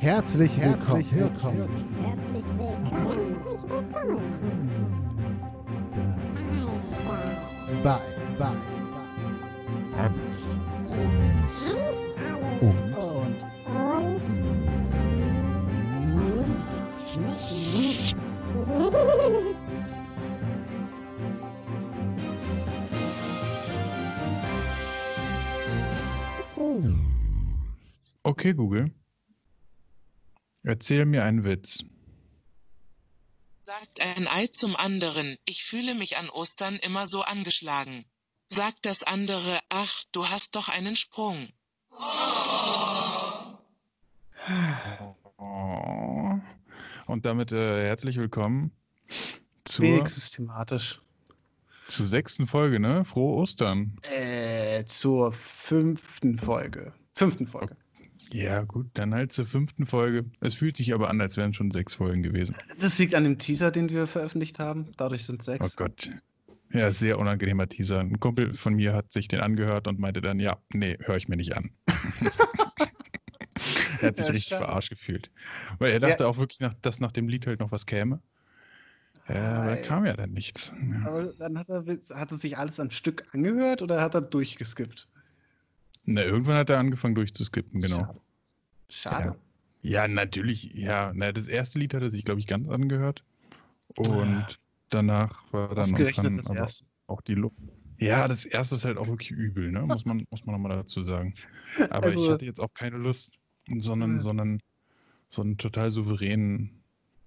Herzlich, herzlich willkommen. Herzlich willkommen. Herzlich willkommen. Bei, bei, Und, und, und. Okay, Google. Erzähl mir einen Witz. Sagt ein Ei zum anderen, ich fühle mich an Ostern immer so angeschlagen. Sagt das andere, ach, du hast doch einen Sprung. Oh. Und damit äh, herzlich willkommen zur, Wenigstens thematisch. zur sechsten Folge, ne? Frohe Ostern. Äh, zur fünften Folge. Fünften Folge. Ja, gut, dann halt zur fünften Folge. Es fühlt sich aber an, als wären schon sechs Folgen gewesen. Das liegt an dem Teaser, den wir veröffentlicht haben. Dadurch sind Oh sechs. Gott. Ja, sehr unangenehmer Teaser. Ein Kumpel von mir hat sich den angehört und meinte dann, ja, nee, höre ich mir nicht an. er hat sich Ja, richtig schade. verarscht gefühlt. Weil er dachte auch wirklich, nach, dass nach dem Lied halt noch was käme. Ja, aber da kam ja dann nichts. Ja. Aber dann hat er, hat er sich alles am Stück angehört oder hat er durchgeskippt? Na, irgendwann hat er angefangen durchzuskippen, genau. Schade. Schade. Ja, natürlich. Ja, na, das erste Lied hat er sich, glaube ich, ganz angehört. Und Ah. danach war dann das aber erste. auch die Luft. Ja, das erste ist halt auch wirklich übel, ne? Muss man, muss man nochmal dazu sagen. Aber ich Also- hatte jetzt auch keine Lust, sondern, Ja. sondern so einen total souveränen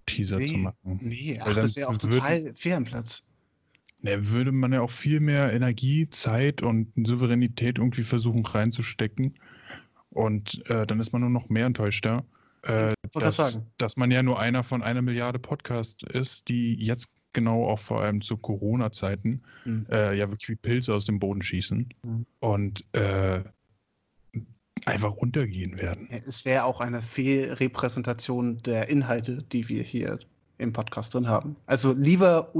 Teaser zu Nee, machen. Nee, ach, dann das wäre auch total fehl am Platz. Da würde man ja auch viel mehr Energie, Zeit und Souveränität irgendwie versuchen reinzustecken. Und äh, dann ist man nur noch mehr enttäuschter, äh, dass, sagen. dass man ja nur einer von einer Milliarde Podcasts ist, die jetzt genau auch vor allem zu Corona-Zeiten Hm. äh, ja wirklich wie Pilze aus dem Boden schießen Mhm. und äh, einfach untergehen werden. Es wäre auch eine Fehlrepräsentation der Inhalte, die wir hier im Podcast drin haben. Also lieber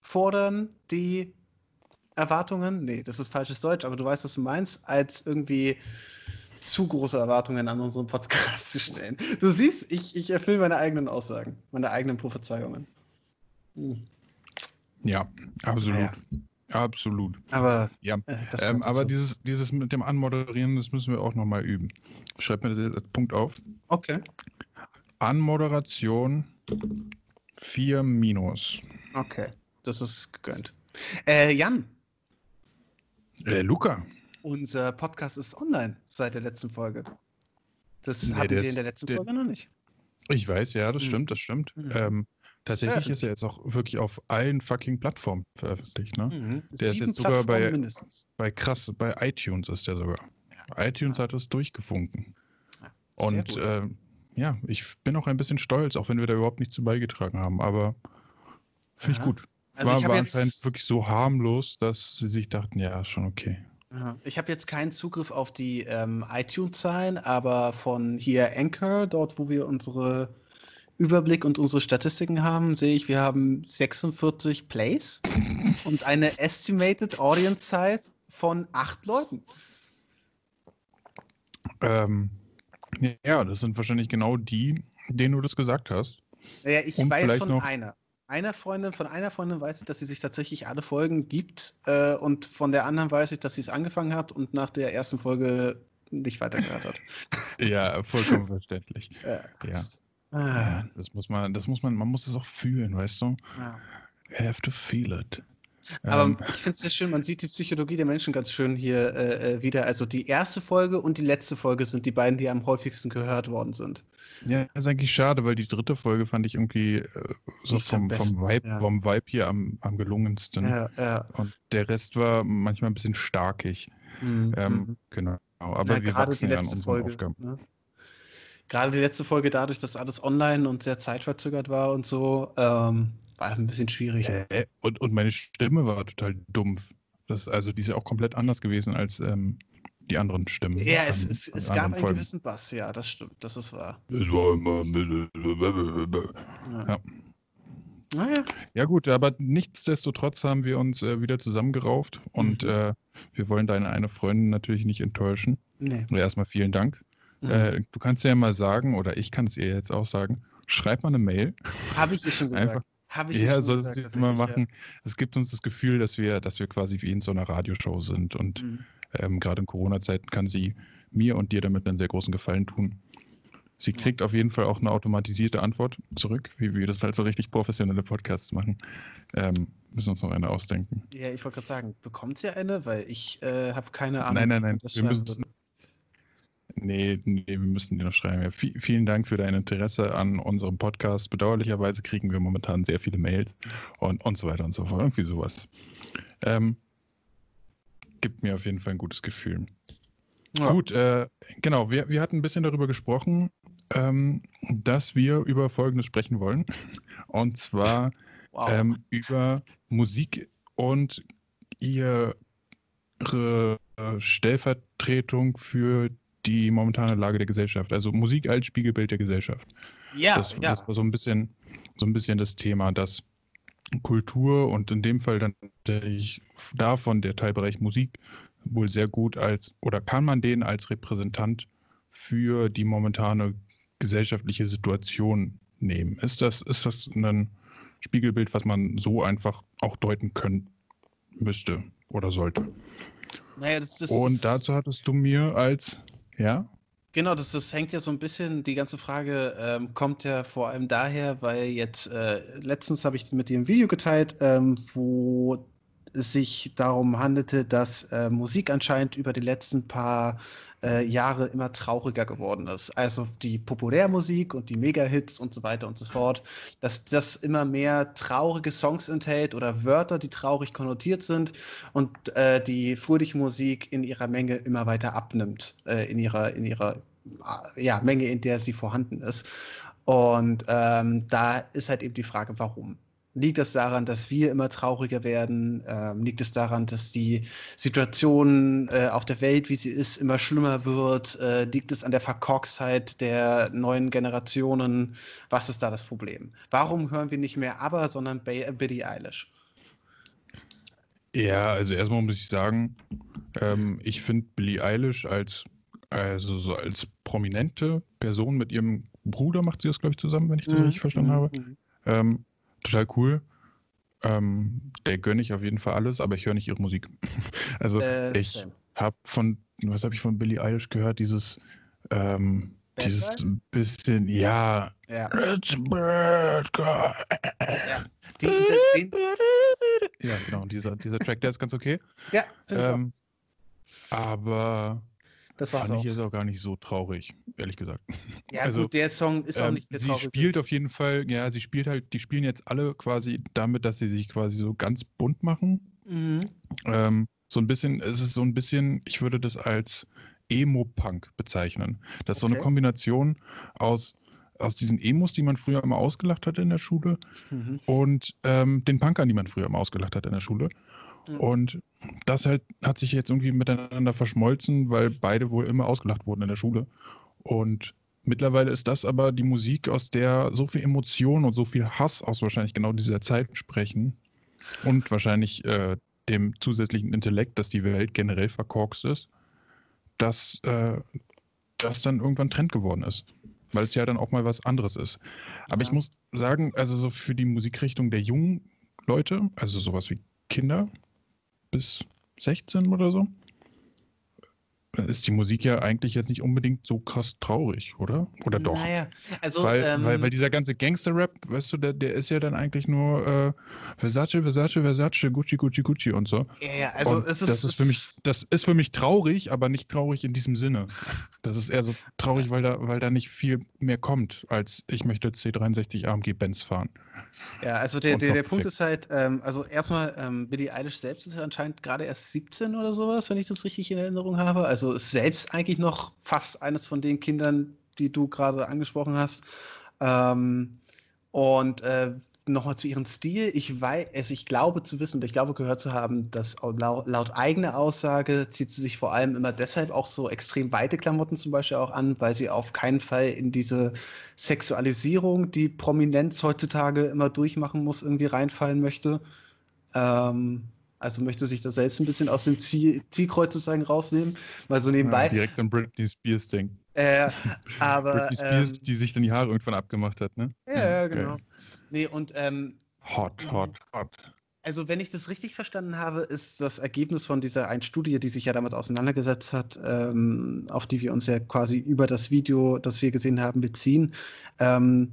unterfordern die Erwartungen, nee, das ist falsches Deutsch, aber du weißt, was du meinst, als irgendwie zu große Erwartungen an unseren Podcast zu stellen. Du siehst, ich, ich erfülle meine eigenen Aussagen, meine eigenen Prophezeiungen. Hm. Ja, absolut. Naja. Absolut. Aber Ja. äh, Ähm, aber dieses, dieses mit dem Anmoderieren, das müssen wir auch nochmal üben. Schreib mir als Punkt auf. Okay, Anmoderation 4 minus. okay, das ist gegönnt. Äh, Jan, Äh, Luca. Unser Podcast ist online seit der letzten Folge. Das Nee, hatten der wir in der letzten der- Folge noch nicht. Ich weiß, ja, das Hm. stimmt, das stimmt. Mhm. Ähm, tatsächlich ist er jetzt auch wirklich auf allen fucking Plattformen veröffentlicht, ne? Mhm. Der ist jetzt sogar bei- mindestens. Bei krass, bei iTunes ist der sogar. iTunes Ja. hat es durchgefunken. Ja, Und äh, ja, ich bin auch ein bisschen stolz, auch wenn wir da überhaupt nichts zu beigetragen haben, aber finde ich gut. Also war war anscheinend jetzt, wirklich so harmlos, dass sie sich dachten, ja, schon okay. Ich habe jetzt keinen Zugriff auf die ähm, iTunes-Zahlen, aber von hier Anchor, dort wo wir unsere Überblick und unsere Statistiken haben, sehe ich, wir haben 46 Plays und eine Estimated Audience Size von acht Leuten. Ähm, ja, das sind wahrscheinlich genau die, denen du das gesagt hast. Naja, ich Und weiß von noch- einer. Einer Freundin, von einer Freundin weiß ich, dass sie sich tatsächlich alle Folgen gibt. Äh, und von der anderen weiß ich, dass sie es angefangen hat und nach der ersten Folge nicht weitergehört hat. Ja, vollkommen verständlich. Ja. Ja, Ah, das muss man, das muss man, man muss es auch fühlen, weißt du? ja. You have to feel it. Aber Ähm, ich finde es sehr schön, man sieht die Psychologie der Menschen ganz schön hier äh, äh, wieder. Also die erste Folge und die letzte Folge sind die beiden, die am häufigsten gehört worden sind. ja, ist eigentlich schade, weil die dritte Folge fand ich irgendwie äh, so vom, besten, vom, Vibe, ja. vom Vibe hier am, am gelungensten. ja. Und der Rest war manchmal ein bisschen starkig. Mhm. Ähm, Genau. Aber Ja, wir wachsen ja an unseren Folge. Aufgaben. Ne? Gerade die letzte Folge, dadurch, dass alles online und sehr zeitverzögert war und so, ähm, war ein bisschen schwierig. Äh, und, und meine Stimme war total dumpf. Das, also die ist ja auch komplett anders gewesen als ähm, die anderen Stimmen. Ja, es, an- es, es gab einen Folgen. gewissen Bass, ja, das stimmt, das ist wahr. Es war immer ein bisschen. Ja. Ja. Naja, Ja gut, aber nichtsdestotrotz haben wir uns äh, wieder zusammengerauft und Mhm. äh, wir wollen deine eine Freundin natürlich nicht enttäuschen. nee. Also erstmal vielen Dank. Mhm. Äh, du kannst ja mal sagen, oder ich kann es ihr jetzt auch sagen, schreib mal eine Mail. Habe ich ihr schon gesagt. Einfach- Habe ich Ja, du mal tatsächlich, machen. Es gibt uns das Gefühl, dass wir, dass wir quasi wie in so einer Radioshow sind. Und Ja. Mhm. ähm, gerade in Corona-Zeiten kann sie mir und dir damit einen sehr großen Gefallen tun. Sie Ja. kriegt auf jeden Fall auch eine automatisierte Antwort zurück, wie wir das halt so richtig professionelle Podcasts machen. Ähm, müssen uns noch eine ausdenken. Ja, ich wollte gerade sagen, bekommt sie eine? Weil ich äh, habe keine Ahnung. Nein, nein, nein, wir müssen-. Nee, nee, wir müssen dir noch schreiben. Ja, vi- vielen Dank für dein Interesse an unserem Podcast. Bedauerlicherweise kriegen wir momentan sehr viele Mails und, und so weiter und so fort. Irgendwie sowas. Ähm, gibt mir auf jeden Fall ein gutes Gefühl. Ja. Gut, äh, genau. Wir, wir hatten ein bisschen darüber gesprochen, ähm, dass wir über Folgendes sprechen wollen. Und zwar Wow. ähm, über Musik und ihre äh, Stellvertretung für die momentane Lage der Gesellschaft. Also Musik als Spiegelbild der Gesellschaft. ja, das, ja. das war so ein bisschen, so ein bisschen das Thema, dass Kultur und in dem Fall dann tatsächlich davon der Teilbereich Musik wohl sehr gut als oder kann man den als Repräsentant für die momentane gesellschaftliche Situation nehmen? Ist das, ist das ein Spiegelbild, was man so einfach auch deuten können müsste oder sollte? naja, das, das, Und dazu hattest du mir als ja. Genau, das, das hängt ja so ein bisschen, die ganze Frage ähm, kommt ja vor allem daher, weil jetzt äh, letztens habe ich mit dir ein Video geteilt, ähm, wo es sich darum handelte, dass äh, Musik anscheinend über die letzten paar äh, Jahre immer trauriger geworden ist. Also die Populärmusik und die Mega-Hits und so weiter und so fort, dass das immer mehr traurige Songs enthält oder Wörter, die traurig konnotiert sind und äh, die fröhliche Musik in ihrer Menge immer weiter abnimmt, äh, in ihrer, in ihrer äh, ja, Menge, in der sie vorhanden ist. Und ähm, da ist halt eben die Frage, warum? Liegt es daran, dass wir immer trauriger werden? Ähm, liegt es daran, dass die Situation äh, auf der Welt, wie sie ist, immer schlimmer wird? Äh, liegt es an der Verkorkstheit der neuen Generationen? Was ist da das Problem? Warum hören wir nicht mehr ABBA, sondern Ba- Billie Eilish? Ja, also erstmal muss ich sagen, ähm, ich finde Billie Eilish als, also so als prominente Person mit ihrem Bruder macht sie das, glaube ich, zusammen, wenn ich das Mhm, richtig verstanden mhm, habe. mhm. Ähm, total cool. Ähm, der gönne ich auf jeden Fall alles, aber ich höre nicht ihre Musik. also Äh, ich habe von, was habe ich von Billie Eilish gehört? Dieses, ähm, dieses bisschen, ja, Ja. It's bad guy. Die, den, Ja, genau, dieser, dieser Track, der ist ganz okay. ja, finde ich auch. Ähm, aber Das war's fand auch. ich jetzt auch gar nicht so traurig, ehrlich gesagt. Ja, also, gut, der Song ist auch Ähm, nicht der sie spielt auf jeden Fall, ja, sie spielt halt, die spielen jetzt alle quasi damit, dass sie sich quasi so ganz bunt machen. Mhm. Ähm, so ein bisschen, es ist so ein bisschen, ich würde das als Emo-Punk bezeichnen. Das ist so eine Okay. Kombination aus, aus diesen Emos, die man früher immer ausgelacht hatte in der Schule Mhm. und ähm, den Punkern, die man früher immer ausgelacht hat in der Schule. Mhm. Und das halt hat sich jetzt irgendwie miteinander verschmolzen, weil beide wohl immer ausgelacht wurden in der Schule. Und mittlerweile ist das aber die Musik, aus der so viel Emotion und so viel Hass aus wahrscheinlich genau dieser Zeit sprechen und wahrscheinlich äh, dem zusätzlichen Intellekt, dass die Welt generell verkorkst ist, dass äh, das dann irgendwann Trend geworden ist. Weil es ja dann auch mal was anderes ist. Aber Ja. ich muss sagen, also so für die Musikrichtung der jungen Leute, also sowas wie Kinder bis 16 oder so, ist die Musik ja eigentlich jetzt nicht unbedingt so krass traurig, oder? Oder doch? Naja, also, weil, ähm, weil, weil dieser ganze Gangster-Rap, weißt du, der, der ist ja dann eigentlich nur äh, Versace, Versace, Versace, Gucci, Gucci, Gucci und so. ja, ja, also und es ist, das ist für mich, das ist für mich traurig, aber nicht traurig in diesem Sinne. Das ist eher so traurig, weil da, weil da nicht viel mehr kommt, als ich möchte C63 AMG Benz fahren. Ja, also der, Und der, der Punkt ist halt, ähm, also erstmal, ähm, Billie Eilish selbst ist ja anscheinend gerade erst 17 oder sowas, wenn ich das richtig in Erinnerung habe. Also ist selbst eigentlich noch fast eines von den Kindern, die du gerade angesprochen hast. Ähm, und äh, nochmal zu ihrem Stil. Ich weiß, also ich glaube zu wissen, oder ich glaube gehört zu haben, dass au- laut, laut eigener Aussage zieht sie sich vor allem immer deshalb auch so extrem weite Klamotten zum Beispiel auch an, weil sie auf keinen Fall in diese Sexualisierung, die Prominenz heutzutage immer durchmachen muss, irgendwie reinfallen möchte. Ähm, also möchte sich da selbst ein bisschen aus dem Ziel, Zielkreuz sozusagen rausnehmen, weil so nebenbei. Ja, direkt an Britney Spears denken. Äh, aber. Britney Spears, ähm, die sich dann die Haare irgendwann abgemacht hat, ne? ja, ja, geil. genau. Nee, und ähm, Hot, hot, hot. also wenn ich das richtig verstanden habe, ist das Ergebnis von dieser einen Studie, die sich ja damit auseinandergesetzt hat, ähm, auf die wir uns ja quasi über das Video, das wir gesehen haben, beziehen, ähm,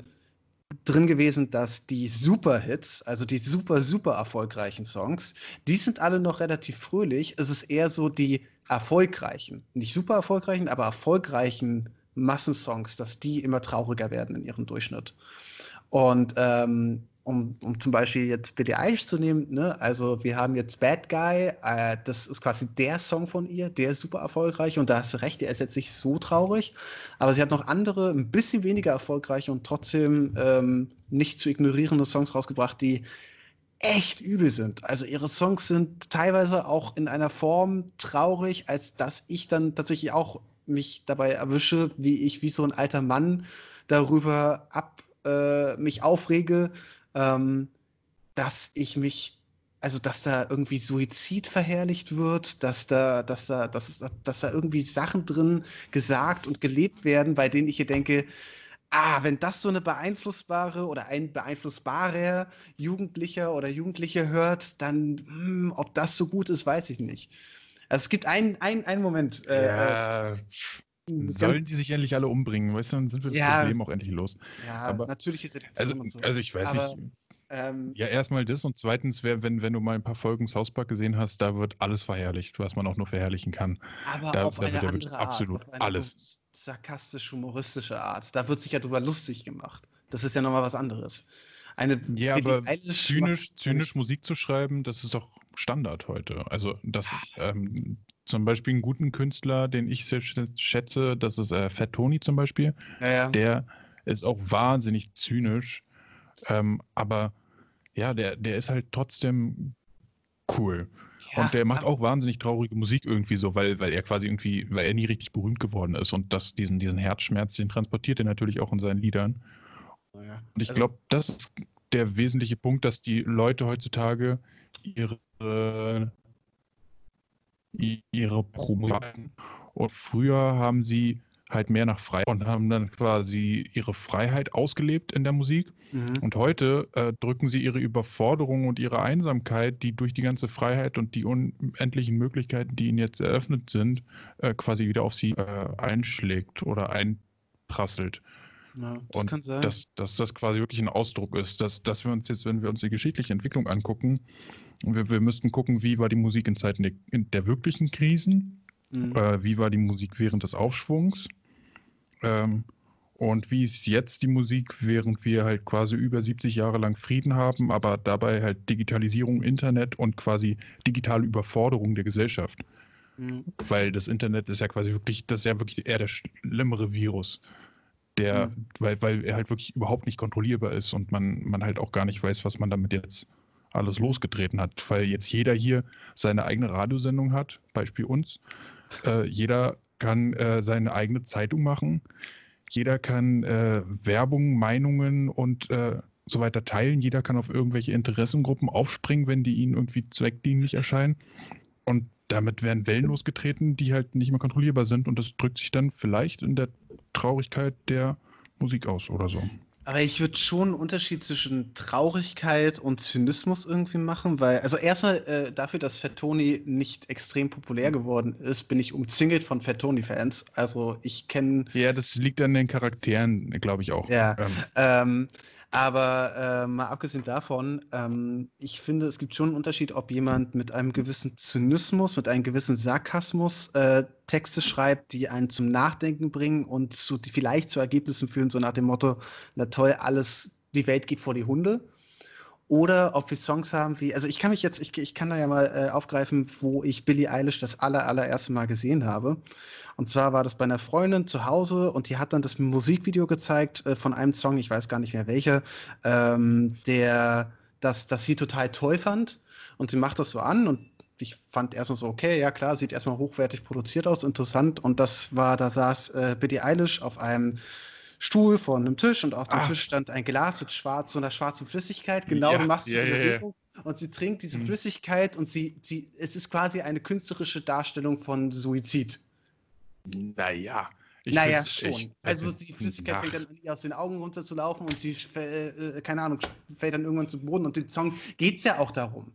drin gewesen, dass die Superhits, also die super, super erfolgreichen Songs, die sind alle noch relativ fröhlich. Es ist eher so die erfolgreichen, nicht super erfolgreichen, aber erfolgreichen Massensongs, dass die immer trauriger werden in ihrem Durchschnitt. Und ähm, um, um zum Beispiel jetzt Billie Eilish zu nehmen, ne? also wir haben jetzt Bad Guy, äh, das ist quasi der Song von ihr, der ist super erfolgreich und da hast du recht, der ist jetzt nicht so traurig, aber sie hat noch andere, ein bisschen weniger erfolgreiche und trotzdem ähm, nicht zu ignorierende Songs rausgebracht, die echt übel sind. Also ihre Songs sind teilweise auch in einer Form traurig, als dass ich dann tatsächlich auch mich dabei erwische, wie ich wie so ein alter Mann darüber ab äh, mich aufrege, ähm, dass ich mich, also dass da irgendwie Suizid verherrlicht wird, dass da, dass da, dass, dass da irgendwie Sachen drin gesagt und gelebt werden, bei denen ich hier denke, ah, wenn das so eine beeinflussbare oder ein beeinflussbarer Jugendlicher oder Jugendliche hört, dann, hm, ob das so gut ist, weiß ich nicht. Also es gibt einen, einen, einen Moment. Äh, ja, äh, sollen die sich endlich alle umbringen? Weißt du, dann sind wir das Ja. Problem auch endlich los. ja, aber- natürliche Selektion Also, so. also ich weiß Aber- nicht. ähm, Ja, erstmal das und zweitens, wenn, wenn du mal ein paar Folgen South Park gesehen hast, da wird alles verherrlicht, was man auch nur verherrlichen kann. Aber Da- auf da eine andere Art, absolut auf eine alles. sarkastisch-humoristische Art. Da wird sich ja drüber lustig gemacht. Das ist ja nochmal was anderes. Eine Ja, aber zynisch, zynisch Musik zu schreiben, das ist doch Standard heute. Also das ähm, zum Beispiel einen guten Künstler, den ich sehr schä- schätze, das ist äh, Fat Tony zum Beispiel. Ja, ja. Der ist auch wahnsinnig zynisch, ähm, aber ja, der, der ist halt trotzdem cool. Ja, und der macht auch wahnsinnig traurige Musik irgendwie so, weil, weil er quasi irgendwie, weil er nie richtig berühmt geworden ist und das, diesen, diesen Herzschmerz, den transportiert er natürlich auch in seinen Liedern. Ja. Und ich Also- glaube, das ist der wesentliche Punkt, dass die Leute heutzutage ihre, ihre Promo hatten. Und früher haben sie halt mehr nach Freiheit und haben dann quasi ihre Freiheit ausgelebt in der Musik. Mhm. Und heute äh, drücken sie ihre Überforderung und ihre Einsamkeit, die durch die ganze Freiheit und die unendlichen Möglichkeiten, die ihnen jetzt eröffnet sind, äh, quasi wieder auf sie äh, einschlägt oder einprasselt. Ja, das Und kann sein. dass, dass das quasi wirklich ein Ausdruck ist, dass, dass wir uns jetzt, wenn wir uns die geschichtliche Entwicklung angucken, wir, wir müssten gucken, wie war die Musik in Zeiten der, in der wirklichen Krisen, Mhm. äh, wie war die Musik während des Aufschwungs ähm, und wie ist jetzt die Musik, während wir halt quasi über 70 Jahre lang Frieden haben, aber dabei halt Digitalisierung, Internet und quasi digitale Überforderung der Gesellschaft. Mhm. Weil das Internet ist ja quasi wirklich, das ist ja wirklich eher der schlimmere Virus. Der, Mhm. weil, weil er halt wirklich überhaupt nicht kontrollierbar ist und man, man halt auch gar nicht weiß, was man damit jetzt alles losgetreten hat. Weil jetzt jeder hier seine eigene Radiosendung hat, Beispiel uns. Äh, jeder kann äh, seine eigene Zeitung machen. Jeder kann äh, Werbung, Meinungen und äh, so weiter teilen. Jeder kann auf irgendwelche Interessengruppen aufspringen, wenn die ihnen irgendwie zweckdienlich erscheinen. Und damit werden Wellen losgetreten, die halt nicht mehr kontrollierbar sind. Und das drückt sich dann vielleicht in der Traurigkeit der Musik aus oder so. Aber ich würde schon einen Unterschied zwischen Traurigkeit und Zynismus irgendwie machen, weil, also erstmal äh, dafür, dass Fettoni nicht extrem populär geworden ist, bin ich umzingelt von Fettoni-Fans. Also ich kenne Ja, das liegt an den Charakteren, glaube ich auch. Ja. Ähm, Ähm, aber äh, mal abgesehen davon, ähm, ich finde, es gibt schon einen Unterschied, ob jemand mit einem gewissen Zynismus, mit einem gewissen Sarkasmus äh, Texte schreibt, die einen zum Nachdenken bringen und zu, die vielleicht zu Ergebnissen führen, so nach dem Motto, na toll, alles, die Welt geht vor die Hunde. Oder ob wir Songs haben wie, also ich kann mich jetzt, ich, ich kann da ja mal äh, aufgreifen, wo ich Billie Eilish das aller, allererste Mal gesehen habe. Und zwar war das bei einer Freundin zu Hause und die hat dann das Musikvideo gezeigt äh, von einem Song, ich weiß gar nicht mehr welcher, ähm, der das, das sie total toll fand. Und sie macht das so an und ich fand erstmal so, okay, ja klar, sieht erstmal hochwertig produziert aus, interessant. Und das war, da saß äh, Billie Eilish auf einem Stuhl vor einem Tisch und auf dem Ah. Tisch stand ein Glas mit schwarz, so einer schwarzen Flüssigkeit. Genau, Ja, du machst die ja, ja. Bewegung. Und sie trinkt diese Mhm. Flüssigkeit und sie, sie, es ist quasi eine künstlerische Darstellung von Suizid. Naja, Ich naja, schon. echt- also also, die Flüssigkeit ach. fängt dann aus den Augen runterzulaufen und sie, äh, keine Ahnung, fällt dann irgendwann zu Boden. Und dem Song geht es ja auch darum.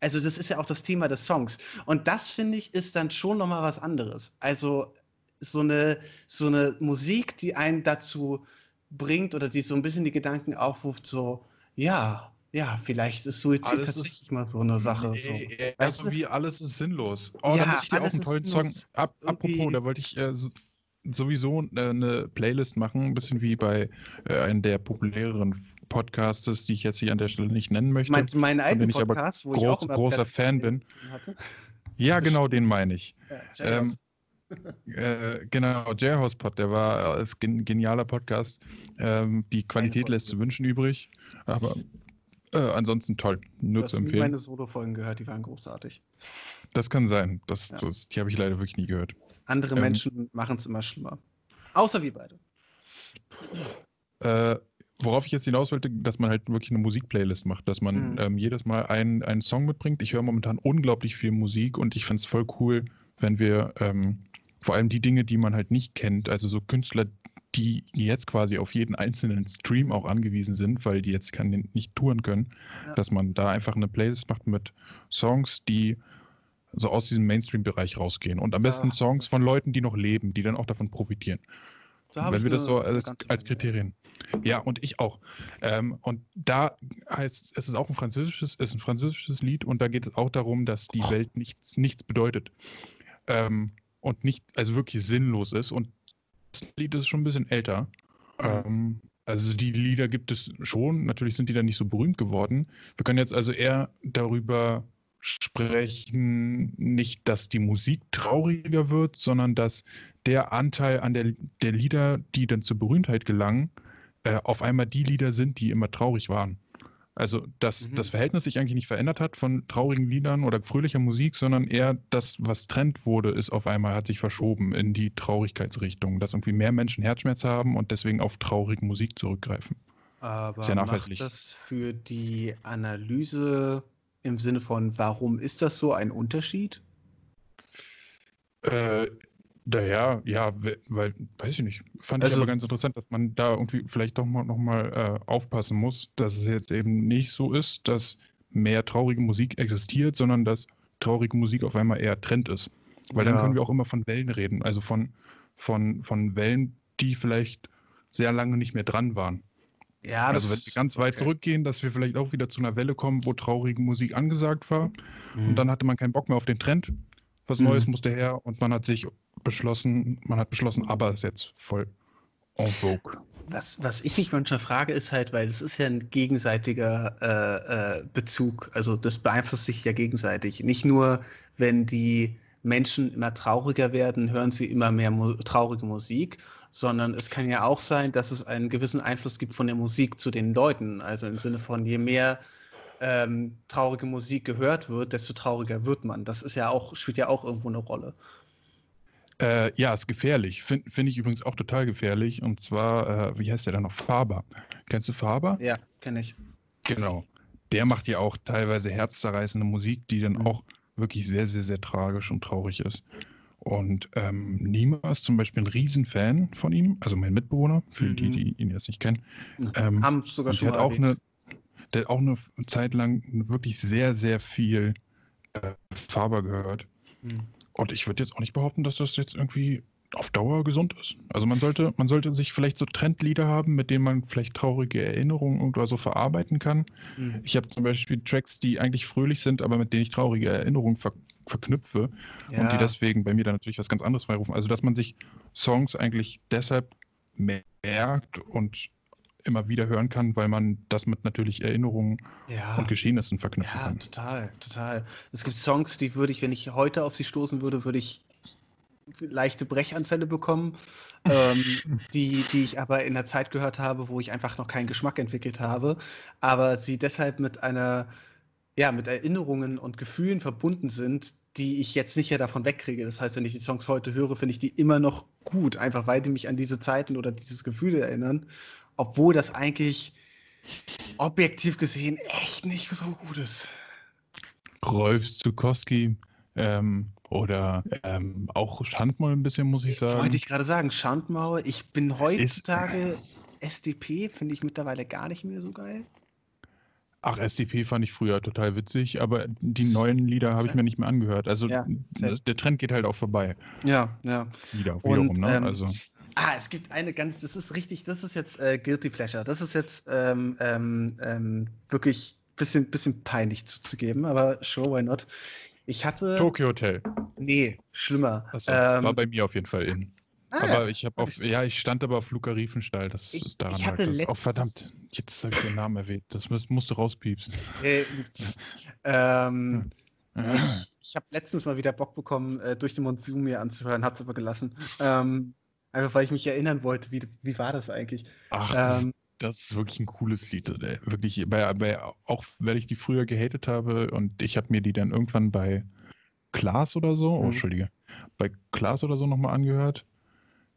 Also das ist ja auch das Thema des Songs. Und das, finde ich, ist dann schon nochmal was anderes. Also so eine, so eine Musik, die einen dazu bringt oder die so ein bisschen die Gedanken aufruft, so, ja, ja, vielleicht ist Suizid Alles tatsächlich ist- mal so eine Sache. Nee, so. Weißt also du? wie alles ist sinnlos. Oh, Ja, da muss ich dir auch einen tollen Song. Irgendwie- apropos, da wollte ich äh, so, sowieso äh, eine Playlist machen, ein bisschen wie bei äh, einem der populäreren Podcasts, die ich jetzt hier an der Stelle nicht nennen möchte. Meinst du meinen eigenen ich Podcast, wo ich groß- auch immer großer Fan bin. hatte? ja, genau, den meine ich. Ja, Ähm. Äh, genau, J-House Pod, der war als gen genialer Podcast. Ähm, die Qualität lässt zu wünschen übrig, aber äh, ansonsten toll, Du nur hast zu nie empfehlen. meine Solo-Folgen gehört, die waren großartig. Das kann sein. Das, Ja. das, die habe ich leider wirklich nie gehört. Andere Ähm. Menschen machen es immer schlimmer. Außer wir beide. Äh, worauf ich jetzt hinaus wollte, dass man halt wirklich eine Musikplaylist macht, dass man Mhm. ähm, jedes Mal einen, einen Song mitbringt. Ich höre momentan unglaublich viel Musik und ich finde es voll cool, wenn wir ähm, vor allem die Dinge, die man halt nicht kennt, also so Künstler, die jetzt quasi auf jeden einzelnen Stream auch angewiesen sind, weil die jetzt kann, nicht touren können, Ja. dass man da einfach eine Playlist macht mit Songs, die so aus diesem Mainstream-Bereich rausgehen. Und am Da- besten Songs von Leuten, die noch leben, die dann auch davon profitieren. Da ich wir das so als, als. Kriterien. Ja, und ich auch. Ähm, und da heißt es ist auch ein französisches, ist ein französisches Lied und da geht es auch darum, dass die Welt nichts, nichts bedeutet. Ähm, und nicht, also wirklich sinnlos ist. Und das Lied ist schon ein bisschen älter. Ähm, also die Lieder gibt es schon, natürlich sind die dann nicht so berühmt geworden. Wir können jetzt also eher darüber sprechen, nicht, dass die Musik trauriger wird, sondern dass der Anteil an der, der Lieder, die dann zur Berühmtheit gelangen, äh, auf einmal die Lieder sind, die immer traurig waren. Also, dass Mhm. das Verhältnis sich eigentlich nicht verändert hat von traurigen Liedern oder fröhlicher Musik, sondern eher das, was Trend wurde, ist auf einmal, hat sich verschoben in die Traurigkeitsrichtung, dass irgendwie mehr Menschen Herzschmerz haben und deswegen auf traurige Musik zurückgreifen. Aber Sehr macht nachhaltig. das für die Analyse im Sinne von, warum ist das so ein Unterschied? Äh, naja, ja, we- weil, weiß ich nicht. Fand ich Also- aber ganz interessant, dass man da irgendwie vielleicht doch mal noch mal äh, aufpassen muss, dass es jetzt eben nicht so ist, dass mehr traurige Musik existiert, sondern dass traurige Musik auf einmal eher Trend ist. Weil dann Ja. können wir auch immer von Wellen reden, also von, von, von Wellen, die vielleicht sehr lange nicht mehr dran waren. Ja, also wenn wir ganz weit okay. zurückgehen, dass wir vielleicht auch wieder zu einer Welle kommen, wo traurige Musik angesagt war. Mhm. Und dann hatte man keinen Bock mehr auf den Trend. Was Mhm. Neues musste her und man hat sich beschlossen, man hat beschlossen, aber ist jetzt voll en vogue. Was, was ich mich manchmal frage, ist halt, weil es ist ja ein gegenseitiger äh, äh, Bezug. Also das beeinflusst sich ja gegenseitig. Nicht nur, wenn die Menschen immer trauriger werden, hören sie immer mehr mu traurige Musik, sondern es kann ja auch sein, dass es einen gewissen Einfluss gibt von der Musik zu den Leuten. Also im Sinne von, je mehr ähm, traurige Musik gehört wird, desto trauriger wird man. Das ist ja auch, spielt ja auch irgendwo eine Rolle. Äh, ja, ist gefährlich. Finde find ich übrigens auch total gefährlich. Und zwar, äh, wie heißt der da noch? Faber. Kennst du Faber? Ja, kenne ich. Genau. Der macht ja auch teilweise herzzerreißende Musik, die dann Mhm. auch wirklich sehr, sehr, sehr tragisch und traurig ist. Und ähm, Nima ist zum Beispiel ein Riesenfan von ihm, also mein Mitbewohner, für die, Mhm. die ihn jetzt nicht kennen. Ähm, Haben sogar schon der hat auch eine, der hat auch eine Zeit lang wirklich sehr, sehr viel äh, Faber gehört. Mhm. Und ich würde jetzt auch nicht behaupten, dass das jetzt irgendwie auf Dauer gesund ist. Also man sollte, man sollte sich vielleicht so Trendlieder haben, mit denen man vielleicht traurige Erinnerungen oder so verarbeiten kann. Mhm. Ich habe zum Beispiel Tracks, die eigentlich fröhlich sind, aber mit denen ich traurige Erinnerungen ver verknüpfe und die Ja. deswegen bei mir dann natürlich was ganz anderes freirufen. Also dass man sich Songs eigentlich deshalb merkt und immer wieder hören kann, weil man das mit natürlich Erinnerungen Ja. und Geschehnissen verknüpfen Ja, kann. total, total. Es gibt Songs, die würde ich, wenn ich heute auf sie stoßen würde, würde ich leichte Brechanfälle bekommen, ähm, die, die ich aber in der Zeit gehört habe, wo ich einfach noch keinen Geschmack entwickelt habe, aber sie deshalb mit einer, ja, mit Erinnerungen und Gefühlen verbunden sind, die ich jetzt nicht mehr davon wegkriege. Das heißt, wenn ich die Songs heute höre, finde ich die immer noch gut, einfach weil die mich an diese Zeiten oder dieses Gefühl erinnern, obwohl das eigentlich objektiv gesehen echt nicht so gut ist. Rolf Zukowski, ähm, Oder ähm, auch Schandmaul ein bisschen, muss ich sagen. Wollte ich gerade sagen, Schandmaul. Ich bin heutzutage SDP, finde ich mittlerweile gar nicht mehr so geil. Ach, SDP fand ich früher total witzig, aber die neuen Lieder habe ich mir nicht mehr angehört. Also Ja, der Trend geht halt auch vorbei. Ja, ja. Wieder, Und, wiederum, ne? ähm, also, Ah, es gibt eine ganz, das ist richtig, das ist jetzt äh, Guilty Pleasure. Das ist jetzt ähm, ähm, ähm, wirklich ein bisschen, bisschen peinlich zuzugeben, aber sure, why not? Ich hatte. Tokyo Hotel. Nee, schlimmer. Also, Ähm, war bei mir auf jeden Fall in. ah, aber ich habe hab auf, ja, ich stand aber auf Luca Riefenstahl. Das Ich- daran ich hatte das. Oh, verdammt, jetzt habe ich den Namen erwähnt. Das musst, musst du rauspiepsen. äh, ähm, ich ich habe letztens mal wieder Bock bekommen, äh, durch den Monsun mir anzuhören, hab's aber gelassen. Ähm, einfach weil ich mich erinnern wollte, wie, wie war das eigentlich? Ach, das, Ähm, das ist wirklich ein cooles Lied. Wirklich, bei, bei, auch weil ich die früher gehatet habe und ich habe mir die dann irgendwann bei Klaas oder so, oh, Mhm. Entschuldige, bei Klaas oder so nochmal angehört.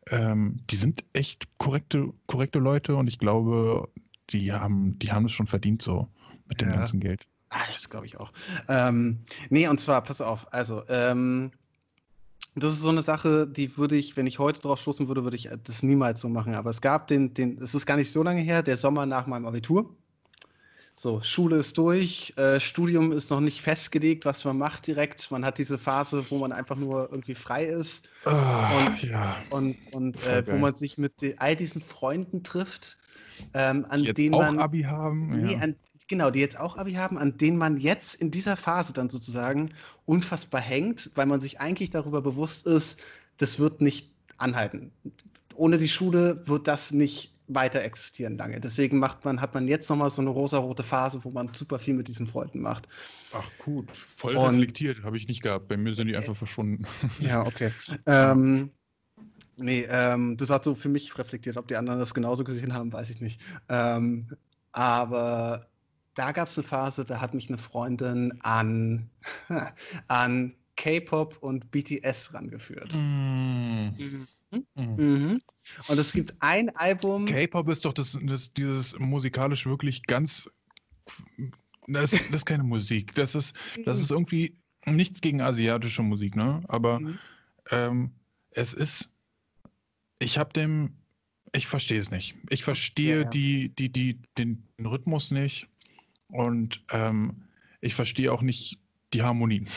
Ähm, die sind echt korrekte, korrekte Leute und ich glaube, die haben, die haben es schon verdient so mit dem Ja. ganzen Geld. Ah, das glaube ich auch. Ähm, nee, und zwar, pass auf, also, ähm, das ist so eine Sache, die würde ich, wenn ich heute drauf stoßen würde, würde ich das niemals so machen. Aber es gab den, den, es ist gar nicht so lange her, der Sommer nach meinem Abitur. So, Schule ist durch, äh, Studium ist noch nicht festgelegt, was man macht direkt. Man hat diese Phase, wo man einfach nur irgendwie frei ist Ah, Und- ja. und, und äh, wo man sich mit all diesen Freunden trifft, ähm, an denen auch man. Abi haben. Nee, ja. an, genau, die jetzt auch Abi haben, an denen man jetzt in dieser Phase dann sozusagen unfassbar hängt, weil man sich eigentlich darüber bewusst ist, das wird nicht anhalten. Ohne die Schule wird das nicht weiter existieren lange. Deswegen macht man, hat man jetzt nochmal so eine rosarote Phase, wo man super viel mit diesen Freunden macht. Ach gut, voll Und- reflektiert, habe ich nicht gehabt. Bei mir sind die einfach verschwunden. Ja, okay. ähm, nee, ähm, das war so für mich reflektiert. Ob die anderen das genauso gesehen haben, weiß ich nicht. Ähm, aber da gab es eine Phase, da hat mich eine Freundin an, an K-Pop und BTS rangeführt. Mm. Mhm. Mm. Mhm. Und es gibt ein Album. K-Pop ist doch das, das, dieses musikalisch wirklich ganz. Das, das ist keine Musik. Das ist, das ist irgendwie nichts gegen asiatische Musik, ne? Aber Mhm. ähm, es ist. Ich habe dem. Ich verstehe es nicht. Ich verstehe Ja, ja. Die, die, die, den Rhythmus nicht. Und ähm, ich verstehe auch nicht die Harmonien.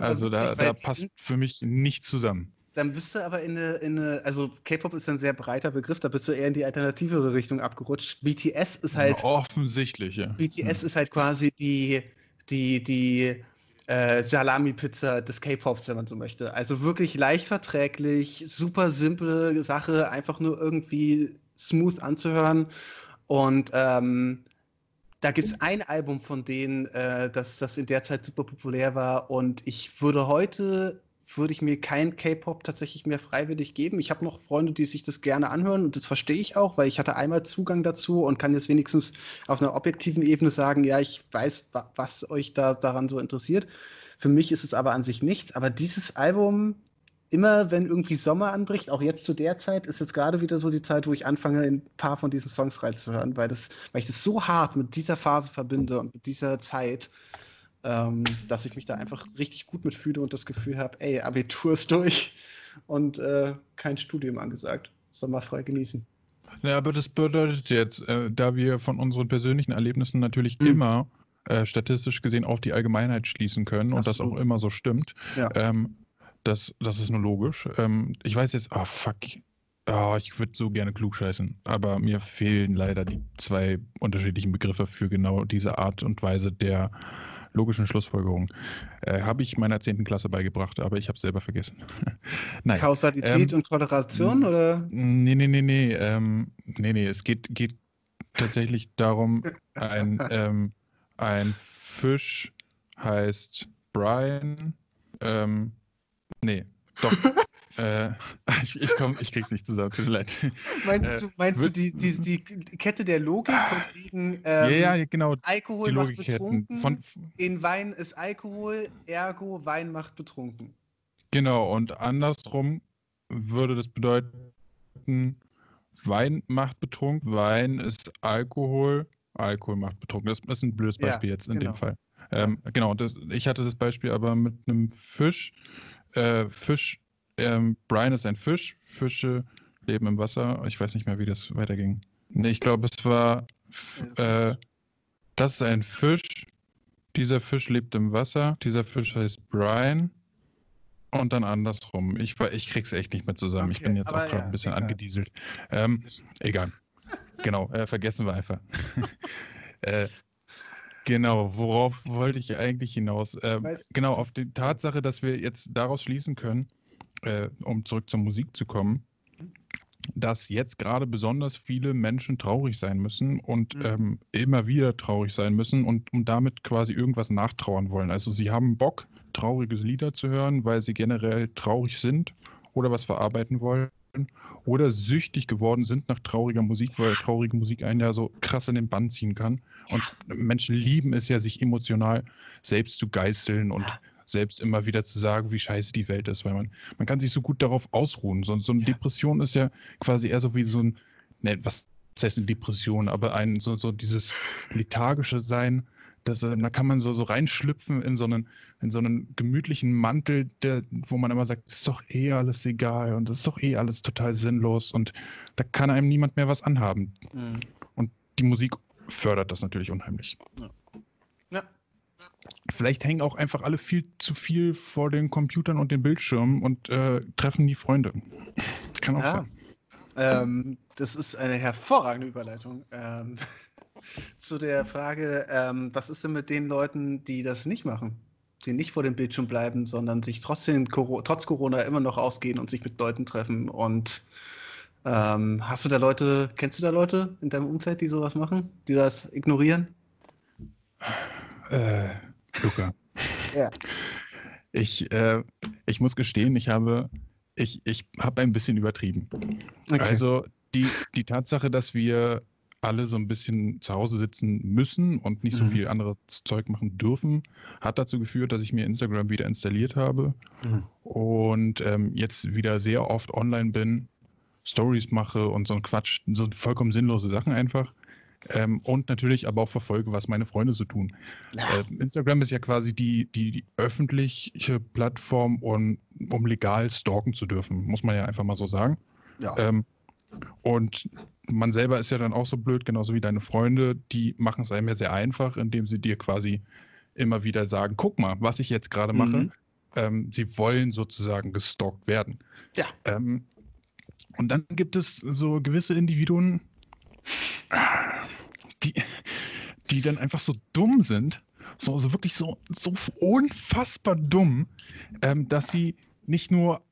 Also da, witzig, da passt für mich nichts zusammen. Dann bist du aber in eine, in eine also K-Pop ist ein sehr breiter Begriff, da bist du eher in die alternativere Richtung abgerutscht. BTS ist halt. Offensichtlich, ja. BTS ist halt quasi die, die, die äh, Salami-Pizza des K-Pops, wenn man so möchte. Also wirklich leicht verträglich, super simple Sache, einfach nur irgendwie smooth anzuhören. Und ähm, da gibt es ein Album von denen, äh, das, das in der Zeit super populär war. Und ich würde heute, würde ich mir kein K-Pop tatsächlich mehr freiwillig geben. Ich habe noch Freunde, die sich das gerne anhören und das verstehe ich auch, weil ich hatte einmal Zugang dazu und kann jetzt wenigstens auf einer objektiven Ebene sagen, ja, ich weiß, wa- was euch da daran so interessiert. Für mich ist es aber an sich nichts. Aber dieses Album, immer wenn irgendwie Sommer anbricht, auch jetzt zu der Zeit, ist jetzt gerade wieder so die Zeit, wo ich anfange, ein paar von diesen Songs reinzuhören, weil, das, weil ich das so hart mit dieser Phase verbinde und mit dieser Zeit, ähm, dass ich mich da einfach richtig gut mitfühle und das Gefühl habe, ey, Abitur ist durch und äh, kein Studium angesagt. Sommer frei genießen. Ja, aber das bedeutet jetzt, äh, da wir von unseren persönlichen Erlebnissen natürlich Hm. immer äh, statistisch gesehen auf die Allgemeinheit schließen können und Ach das so. auch immer so stimmt, Ja. ähm, das, das ist nur logisch. Ähm, ich weiß jetzt, ah fuck, ah, ich würde so gerne klugscheißen, aber mir fehlen leider die zwei unterschiedlichen Begriffe für genau diese Art und Weise der logischen Schlussfolgerung. Äh, habe ich meiner 10. Klasse beigebracht, aber ich habe es selber vergessen. Nein. Kausalität Ähm, und Korrelation oder? Nee, nee, nee, nee. Ähm, nee, nee. Es geht, geht tatsächlich darum, ein, ähm, ein Fisch heißt Brian. Ähm, nee, doch. äh, ich, ich, komm, ich krieg's nicht zusammen, tut mir leid. Meinst Äh, du, meinst du wird- die, die, die Kette der Logik von wegen ja, ähm, ja, genau. Alkohol Die macht betrunken, Von, in Wein ist Alkohol, ergo Wein macht betrunken. genau, und andersrum würde das bedeuten, Wein macht betrunken, Wein ist Alkohol, Alkohol macht betrunken. Das ist ein blödes Ja, Beispiel jetzt in genau. dem Fall. Ähm, genau, das, ich hatte das Beispiel aber mit einem Fisch. Äh, Fisch, ähm, Brian ist ein Fisch, Fische leben im Wasser. Ich weiß nicht mehr, wie das weiterging. Nee, ich glaube, es war, äh, das ist ein Fisch, dieser Fisch lebt im Wasser, dieser Fisch heißt Brian und dann andersrum. Ich, ich krieg's echt nicht mehr zusammen. ich Okay, bin jetzt auch gerade ja, ein bisschen egal. angedieselt. Ähm, egal. Genau, äh, vergessen wir einfach. äh, genau, worauf wollte ich eigentlich hinaus? Ähm, genau, auf die Tatsache, dass wir jetzt daraus schließen können, äh, um zurück zur Musik zu kommen, dass jetzt gerade besonders viele Menschen traurig sein müssen und Mhm. ähm, immer wieder traurig sein müssen und, und damit quasi irgendwas nachtrauern wollen. Also sie haben Bock, traurige Lieder zu hören, weil sie generell traurig sind oder was verarbeiten wollen oder süchtig geworden sind nach trauriger Musik, weil traurige Musik einen ja so krass in den Bann ziehen kann. Und Menschen lieben es ja, sich emotional selbst zu geißeln und selbst immer wieder zu sagen, wie scheiße die Welt ist, weil man, man kann sich so gut darauf ausruhen. So, so eine Depression ist ja quasi eher so wie so ein, ne, was heißt eine Depression, aber ein, so, so dieses lethargische Sein, das, äh, da kann man so, so reinschlüpfen in so einen, in so einen gemütlichen Mantel, der, wo man immer sagt, ist doch eh alles egal und das ist doch eh alles total sinnlos und da kann einem niemand mehr was anhaben. Mhm. Die Musik fördert das natürlich unheimlich. Ja. Vielleicht hängen auch einfach alle viel zu viel vor den Computern und den Bildschirmen und äh, treffen die Freunde. Kann auch Ja. sein. Ähm, das ist eine hervorragende Überleitung. Ähm, zu der Frage, ähm, was ist denn mit den Leuten, die das nicht machen? Die nicht vor dem Bildschirm bleiben, sondern sich trotzdem trotz Corona immer noch ausgehen und sich mit Leuten treffen. Und ähm, hast du da Leute, kennst du da Leute in deinem Umfeld, die sowas machen, die das ignorieren? Äh, Luca. Ja. Ich, äh, ich muss gestehen, ich habe, ich, ich habe ein bisschen übertrieben. Also die, die Tatsache, dass wir alle so ein bisschen zu Hause sitzen müssen und nicht so Mhm. viel anderes Zeug machen dürfen, hat dazu geführt, dass ich mir Instagram wieder installiert habe Mhm. und ähm, jetzt wieder sehr oft online bin, Stories mache und so ein Quatsch, so vollkommen sinnlose Sachen einfach. Ähm, und natürlich aber auch verfolge, was meine Freunde so tun. Äh, Instagram ist ja quasi die, die, die öffentliche Plattform, um, um legal stalken zu dürfen, muss man ja einfach mal so sagen. ja. Ähm, und man selber ist ja dann auch so blöd, genauso wie deine Freunde, die machen es einem ja sehr einfach, indem sie dir quasi immer wieder sagen, guck mal, was ich jetzt gerade mache. Mhm. Ähm, sie wollen sozusagen gestalkt werden. Ja. Ähm, und dann gibt es so gewisse Individuen, die, die dann einfach so dumm sind, so, so wirklich so, so unfassbar dumm, ähm, dass sie nicht nur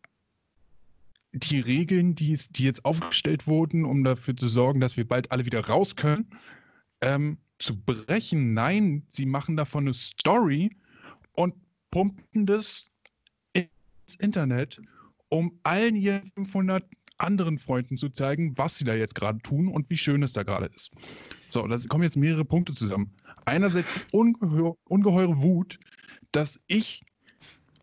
die Regeln, die, die jetzt aufgestellt wurden, um dafür zu sorgen, dass wir bald alle wieder raus können, ähm, zu brechen. Nein, sie machen davon eine Story und pumpen das ins Internet, um allen ihren 500 anderen Freunden zu zeigen, was sie da jetzt gerade tun und wie schön es da gerade ist. So, da kommen jetzt mehrere Punkte zusammen. Einerseits ungeheure Wut, dass ich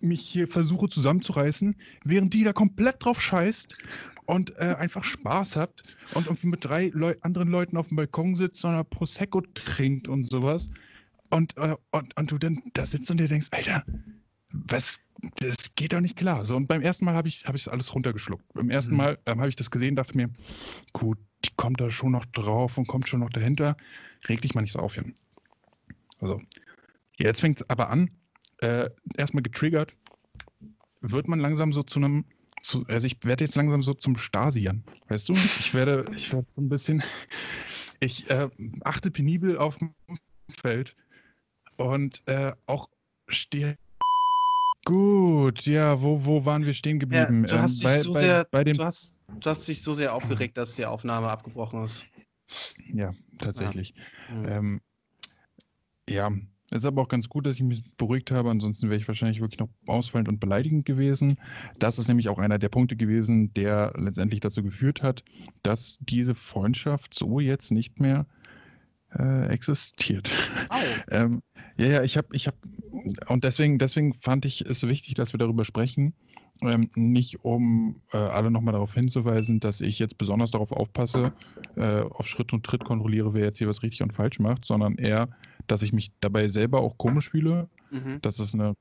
mich hier versuche zusammenzureißen, während die da komplett drauf scheißt und äh, einfach Spaß habt und irgendwie mit drei Leu anderen Leuten auf dem Balkon sitzt und Prosecco trinkt und sowas. Und, äh, und, und du dann da sitzt und dir denkst, Alter, was, das geht doch nicht klar. So, und beim ersten Mal habe ich, hab ich das alles runtergeschluckt. Beim ersten Mhm. Mal ähm, habe ich das gesehen, dachte mir, gut, die kommt da schon noch drauf und kommt schon noch dahinter. Reg dich mal nicht so auf, Jan. Also, jetzt fängt es aber an, äh, erstmal getriggert, wird man langsam so zu einem, zu, also ich werde jetzt langsam so zum Stasian, weißt du? Ich werde, ich werde so ein bisschen, ich äh, achte penibel auf mein Umfeld und äh, auch stehe. Gut, ja, wo, wo waren wir stehen Ja, geblieben? du, hast dich bei, so bei, sehr, bei dem, du, hast, du hast dich so sehr aufgeregt, dass die Aufnahme abgebrochen ist. ja, tatsächlich. Mhm. Ähm, ja, es ist aber auch ganz gut, dass ich mich beruhigt habe. Ansonsten wäre ich wahrscheinlich wirklich noch ausfallend und beleidigend gewesen. Das ist nämlich auch einer der Punkte gewesen, der letztendlich dazu geführt hat, dass diese Freundschaft so jetzt nicht mehr äh, existiert. Au. Ähm, ja, ja, ich habe, ich habe, und deswegen, deswegen fand ich es wichtig, dass wir darüber sprechen. Ähm, nicht um äh, alle nochmal darauf hinzuweisen, dass ich jetzt besonders darauf aufpasse, äh, auf Schritt und Tritt kontrolliere, wer jetzt hier was richtig und falsch macht, sondern eher, dass ich mich dabei selber auch komisch fühle, Mhm. dass es eine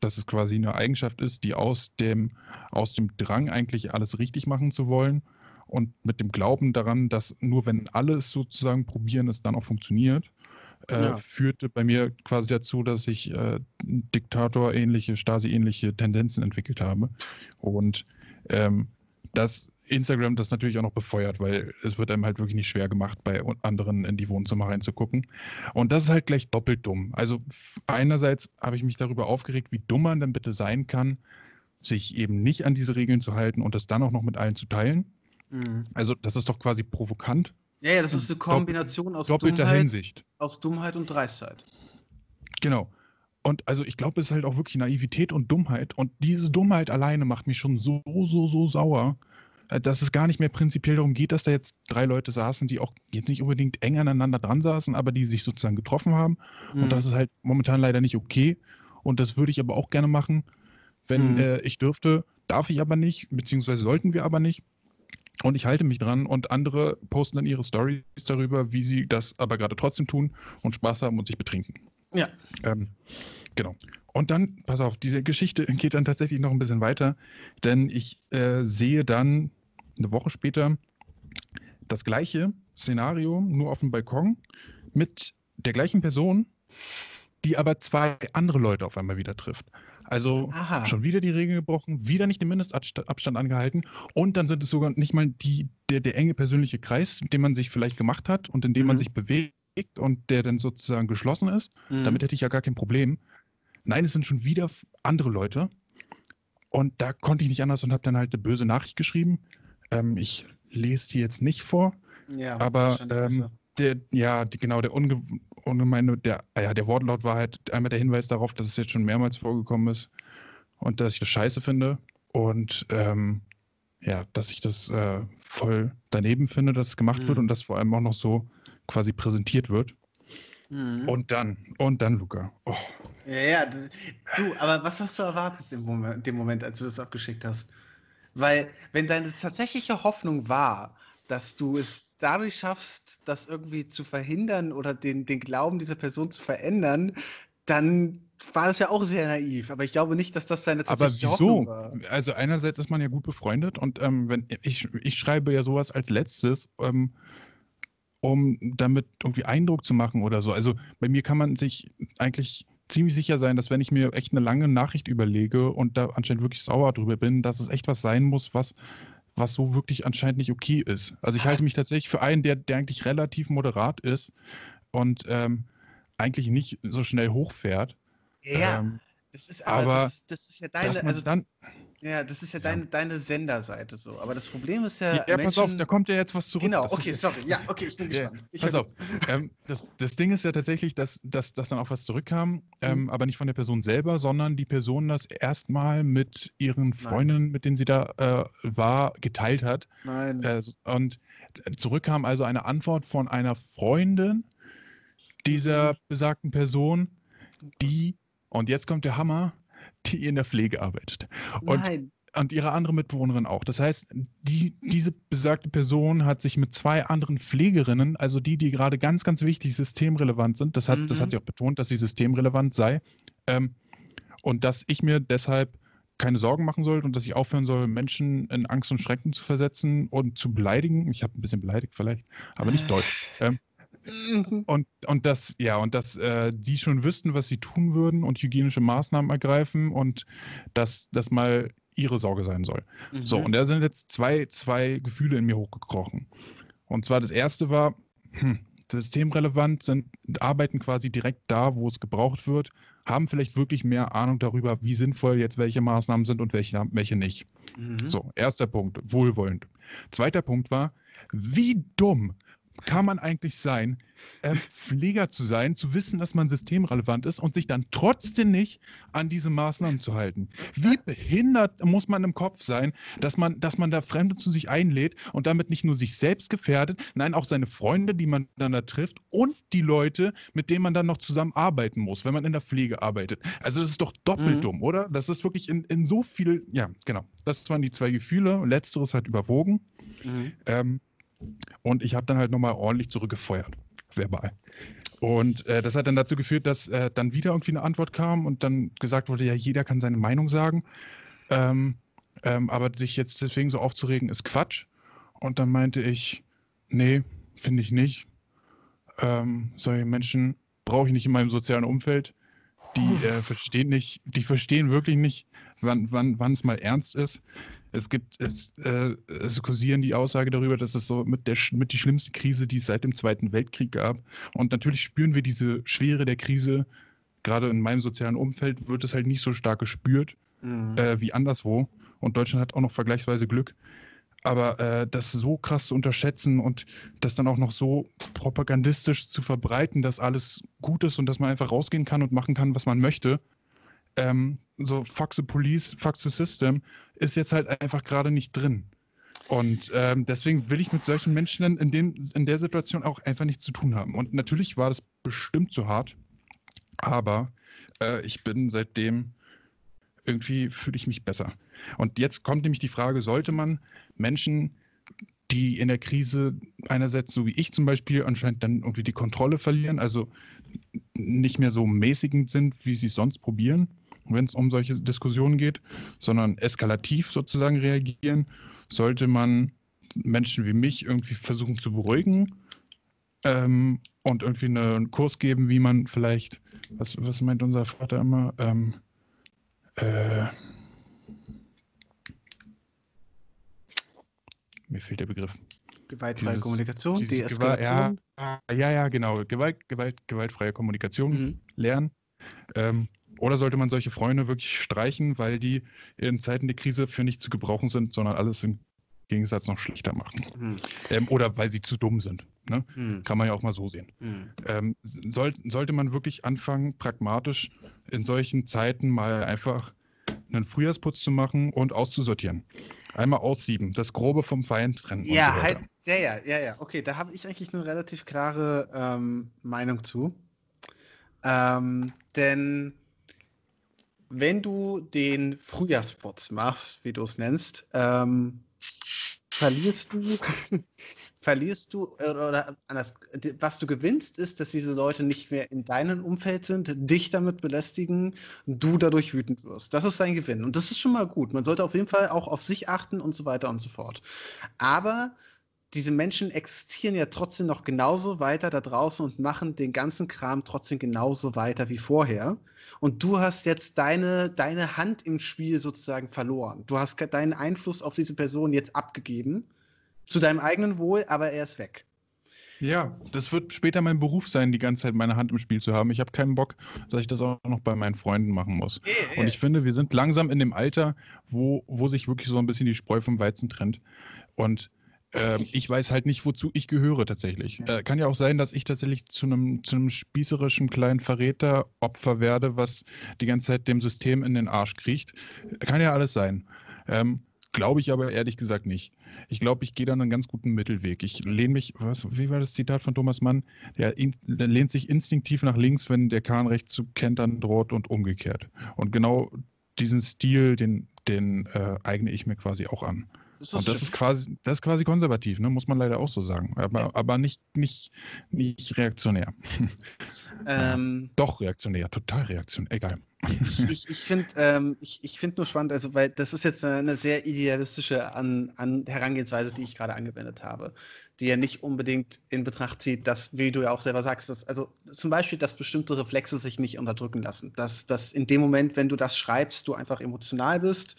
dass es quasi eine Eigenschaft ist, die aus dem, aus dem Drang eigentlich alles richtig machen zu wollen und mit dem Glauben daran, dass nur wenn alle es sozusagen probieren, es dann auch funktioniert, äh, Ja. führte bei mir quasi dazu, dass ich äh, Diktator-ähnliche, Stasi-ähnliche Tendenzen entwickelt habe. Und ähm, das Instagram das natürlich auch noch befeuert, weil es wird einem halt wirklich nicht schwer gemacht, bei anderen in die Wohnzimmer reinzugucken. Und das ist halt gleich doppelt dumm. Also einerseits habe ich mich darüber aufgeregt, wie dumm man denn bitte sein kann, sich eben nicht an diese Regeln zu halten und das dann auch noch mit allen zu teilen. Mhm. Also das ist doch quasi provokant, Ja, ja, das ist eine Kombination aus doppelter Dummheit, Hinsicht. aus Dummheit und Dreistheit. Genau. Und also ich glaube, es ist halt auch wirklich Naivität und Dummheit. Und diese Dummheit alleine macht mich schon so, so, so sauer, dass es gar nicht mehr prinzipiell darum geht, dass da jetzt drei Leute saßen, die auch jetzt nicht unbedingt eng aneinander dran saßen, aber die sich sozusagen getroffen haben. Mhm. Und das ist halt momentan leider nicht okay. Und das würde ich aber auch gerne machen, wenn Mhm. äh, ich dürfte. Darf ich aber nicht, beziehungsweise sollten wir aber nicht. Und ich halte mich dran und andere posten dann ihre Stories darüber, wie sie das aber gerade trotzdem tun und Spaß haben und sich betrinken. Ja. Ähm, genau. Und dann, pass auf, diese Geschichte geht dann tatsächlich noch ein bisschen weiter, denn ich äh, sehe dann eine Woche später das gleiche Szenario, nur auf dem Balkon, mit der gleichen Person, die aber zwei andere Leute auf einmal wieder trifft. Also Aha. schon wieder die Regeln gebrochen, wieder nicht den Mindestabstand angehalten und dann sind es sogar nicht mal die, der, der enge persönliche Kreis, den man sich vielleicht gemacht hat und in dem man Mhm. sich bewegt und der dann sozusagen geschlossen ist. Mhm. Damit hätte ich ja gar kein Problem. Nein, es sind schon wieder andere Leute. Und da konnte ich nicht anders und habe dann halt eine böse Nachricht geschrieben. Ähm, ich lese die jetzt nicht vor. ja, aber, ähm. Der, ja, die, genau, der unge ungemeine, der, ah ja, der Wortlaut war halt einmal der Hinweis darauf, dass es jetzt schon mehrmals vorgekommen ist und dass ich das scheiße finde. Und ähm, ja, dass ich das äh, voll daneben finde, dass es gemacht wird Mhm. und dass vor allem auch noch so quasi präsentiert wird. Mhm. Und dann, und dann, Luca. Oh. Ja, ja, das, du, aber was hast du erwartet im Moment, dem Moment, als du das abgeschickt hast? Weil, wenn deine tatsächliche Hoffnung war, dass du es dadurch schaffst, das irgendwie zu verhindern oder den, den Glauben dieser Person zu verändern, dann war das ja auch sehr naiv. Aber ich glaube nicht, dass das deine Aber tatsächliche Hoffnung wieso? war. Also einerseits ist man ja gut befreundet und ähm, wenn ich, ich schreibe ja sowas als letztes, ähm, um damit irgendwie Eindruck zu machen oder so. Also bei mir kann man sich eigentlich ziemlich sicher sein, dass wenn ich mir echt eine lange Nachricht überlege und da anscheinend wirklich sauer drüber bin, dass es echt was sein muss, was, was so wirklich anscheinend nicht okay ist. Also ich halte mich tatsächlich für einen, der, der eigentlich relativ moderat ist und ähm, eigentlich nicht so schnell hochfährt. Ja, Ähm, das ist aber, aber das, das ist ja dass deine, man also dann, ja, das ist ja Ja. deine, deine Senderseite so. Aber das Problem ist ja, Ja, ja pass auf, Menschen- da kommt ja jetzt was zurück. Genau, Das okay, sorry. Ja, okay, ich bin gespannt. Ich pass auf. ähm, das, das Ding ist ja tatsächlich, dass, dass, dass dann auch was zurückkam, ähm, Mhm. aber nicht von der Person selber, sondern die Person das erstmal mit ihren Freundinnen, mit denen sie da äh, war, geteilt hat. Nein. Äh, und zurückkam also eine Antwort von einer Freundin dieser Mhm. besagten Person, die, und jetzt kommt der Hammer, die in der Pflege arbeitet. Und Nein. und ihre andere Mitbewohnerin auch. Das heißt, die, diese besagte Person hat sich mit zwei anderen Pflegerinnen, also die, die gerade ganz, ganz wichtig systemrelevant sind, das hat, das Mhm. hat sie auch betont, dass sie systemrelevant sei, ähm, und dass ich mir deshalb keine Sorgen machen soll und dass ich aufhören soll, Menschen in Angst und Schrecken zu versetzen und zu beleidigen. Ich habe ein bisschen beleidigt vielleicht, aber nicht deutsch. Ähm, Mhm. und, und das, ja, und dass äh, die schon wüssten, was sie tun würden und hygienische Maßnahmen ergreifen und dass das mal ihre Sorge sein soll. So, Mhm. und da sind jetzt zwei, zwei Gefühle in mir hochgekrochen. Und zwar das erste war, hm, systemrelevant, sind, arbeiten quasi direkt da, wo es gebraucht wird, haben vielleicht wirklich mehr Ahnung darüber, wie sinnvoll jetzt welche Maßnahmen sind und welche, welche nicht. Mhm. So, erster Punkt, wohlwollend. Zweiter Punkt war, wie dumm kann man eigentlich sein, ähm, Pfleger zu sein, zu wissen, dass man systemrelevant ist und sich dann trotzdem nicht an diese Maßnahmen zu halten. Wie behindert muss man im Kopf sein, dass man, dass man da Fremde zu sich einlädt und damit nicht nur sich selbst gefährdet, nein, auch seine Freunde, die man dann da trifft und die Leute, mit denen man dann noch zusammen arbeiten muss, wenn man in der Pflege arbeitet. Also das ist doch doppelt Mhm. dumm, oder? Das ist wirklich in, in so viel, ja, genau. Das waren die zwei Gefühle. Letzteres hat überwogen. Mhm. Ähm, und ich habe dann halt nochmal ordentlich zurückgefeuert. Verbal. Und äh, das hat dann dazu geführt, dass äh, dann wieder irgendwie eine Antwort kam und dann gesagt wurde, ja, jeder kann seine Meinung sagen. Ähm, ähm, aber sich jetzt deswegen so aufzuregen, ist Quatsch. Und dann meinte ich, nee, finde ich nicht. Ähm, solche Menschen brauche ich nicht in meinem sozialen Umfeld. Die äh, verstehen nicht, die verstehen wirklich nicht, wann, wann, wann es mal ernst ist. Es gibt, es, äh, es kursieren die Aussage darüber, dass es so mit, der, mit die schlimmste Krise, die es seit dem Zweiten Weltkrieg gab. Und natürlich spüren wir diese Schwere der Krise. Gerade in meinem sozialen Umfeld wird es halt nicht so stark gespürt Mhm. äh, wie anderswo. Und Deutschland hat auch noch vergleichsweise Glück. Aber äh, das so krass zu unterschätzen und das dann auch noch so propagandistisch zu verbreiten, dass alles gut ist und dass man einfach rausgehen kann und machen kann, was man möchte, ähm, so fuck the police, fuck the system, ist jetzt halt einfach gerade nicht drin. Und ähm, deswegen will ich mit solchen Menschen in, dem, in der Situation auch einfach nichts zu tun haben. Und natürlich war das bestimmt zu hart, aber äh, ich bin seitdem irgendwie fühle ich mich besser. Und jetzt kommt nämlich die Frage, sollte man Menschen, die in der Krise einerseits, so wie ich zum Beispiel, anscheinend dann irgendwie die Kontrolle verlieren, also nicht mehr so mäßigend sind, wie sie es sonst probieren, wenn es um solche Diskussionen geht, sondern eskalativ sozusagen reagieren, sollte man Menschen wie mich irgendwie versuchen zu beruhigen ähm, und irgendwie eine- einen Kurs geben, wie man vielleicht, was, was meint unser Vater immer, ähm, äh, mir fehlt der Begriff. Gewaltfreie Dieses- Kommunikation, Diese Deeskalation. Gewalt, ja, ja, ja, genau. Gewalt, Gewalt, gewaltfreie Kommunikation Mhm. lernen. Ähm, oder sollte man solche Freunde wirklich streichen, weil die in Zeiten der Krise für nicht zu gebrauchen sind, sondern alles im Gegensatz noch schlechter machen? Mhm. Ähm, oder weil sie zu dumm sind. Ne? Mhm. Kann man ja auch mal so sehen. Mhm. Ähm, soll, sollte man wirklich anfangen, pragmatisch in solchen Zeiten mal einfach einen Frühjahrsputz zu machen und auszusortieren. Einmal aussieben, das Grobe vom Feind trennen. Ja, so halt, ja, ja, ja, ja. Okay, da habe ich eigentlich eine relativ klare ähm, Meinung zu. Ähm, denn wenn du den Frühjahrsputz machst, wie du es nennst, ähm, verlierst du, verlierst du, oder anders, was du gewinnst, ist, dass diese Leute nicht mehr in deinem Umfeld sind, dich damit belästigen, du dadurch wütend wirst. Das ist dein Gewinn. Und das ist schon mal gut. Man sollte auf jeden Fall auch auf sich achten und so weiter und so fort. Aber diese Menschen existieren ja trotzdem noch genauso weiter da draußen und machen den ganzen Kram trotzdem genauso weiter wie vorher. Und du hast jetzt deine, deine Hand im Spiel sozusagen verloren. Du hast deinen Einfluss auf diese Person jetzt abgegeben. Zu deinem eigenen Wohl, aber er ist weg. Ja, das wird später mein Beruf sein, die ganze Zeit meine Hand im Spiel zu haben. Ich habe keinen Bock, dass ich das auch noch bei meinen Freunden machen muss. Und ich finde, wir sind langsam in dem Alter, wo, wo sich wirklich so ein bisschen die Spreu vom Weizen trennt. Und ähm, ich weiß halt nicht, wozu ich gehöre tatsächlich. Äh, kann ja auch sein, dass ich tatsächlich zu einem, zu einem spießerischen kleinen Verräter Opfer werde, was die ganze Zeit dem System in den Arsch kriecht. Kann ja alles sein. Ähm, Glaube ich aber ehrlich gesagt nicht. Ich glaube, ich gehe dann einen ganz guten Mittelweg. Ich lehne mich, was, wie war das Zitat von Thomas Mann? Der, in, der lehnt sich instinktiv nach links, wenn der Kahn rechts zu kentern droht und umgekehrt. Und genau diesen Stil, den, den äh, eigne ich mir quasi auch an. Das Und das ist quasi, das ist quasi konservativ, ne? muss man leider auch so sagen. Aber, aber nicht, nicht, nicht reaktionär. ähm, Doch reaktionär, total reaktionär. Egal. ich ich, ich finde ähm, ich, ich find nur spannend, also weil das ist jetzt eine, eine sehr idealistische an, an Herangehensweise, die ich gerade angewendet habe, die ja nicht unbedingt in Betracht zieht, dass, wie du ja auch selber sagst, dass, also zum Beispiel, dass bestimmte Reflexe sich nicht unterdrücken lassen. Dass, dass in dem Moment, wenn du das schreibst, du einfach emotional bist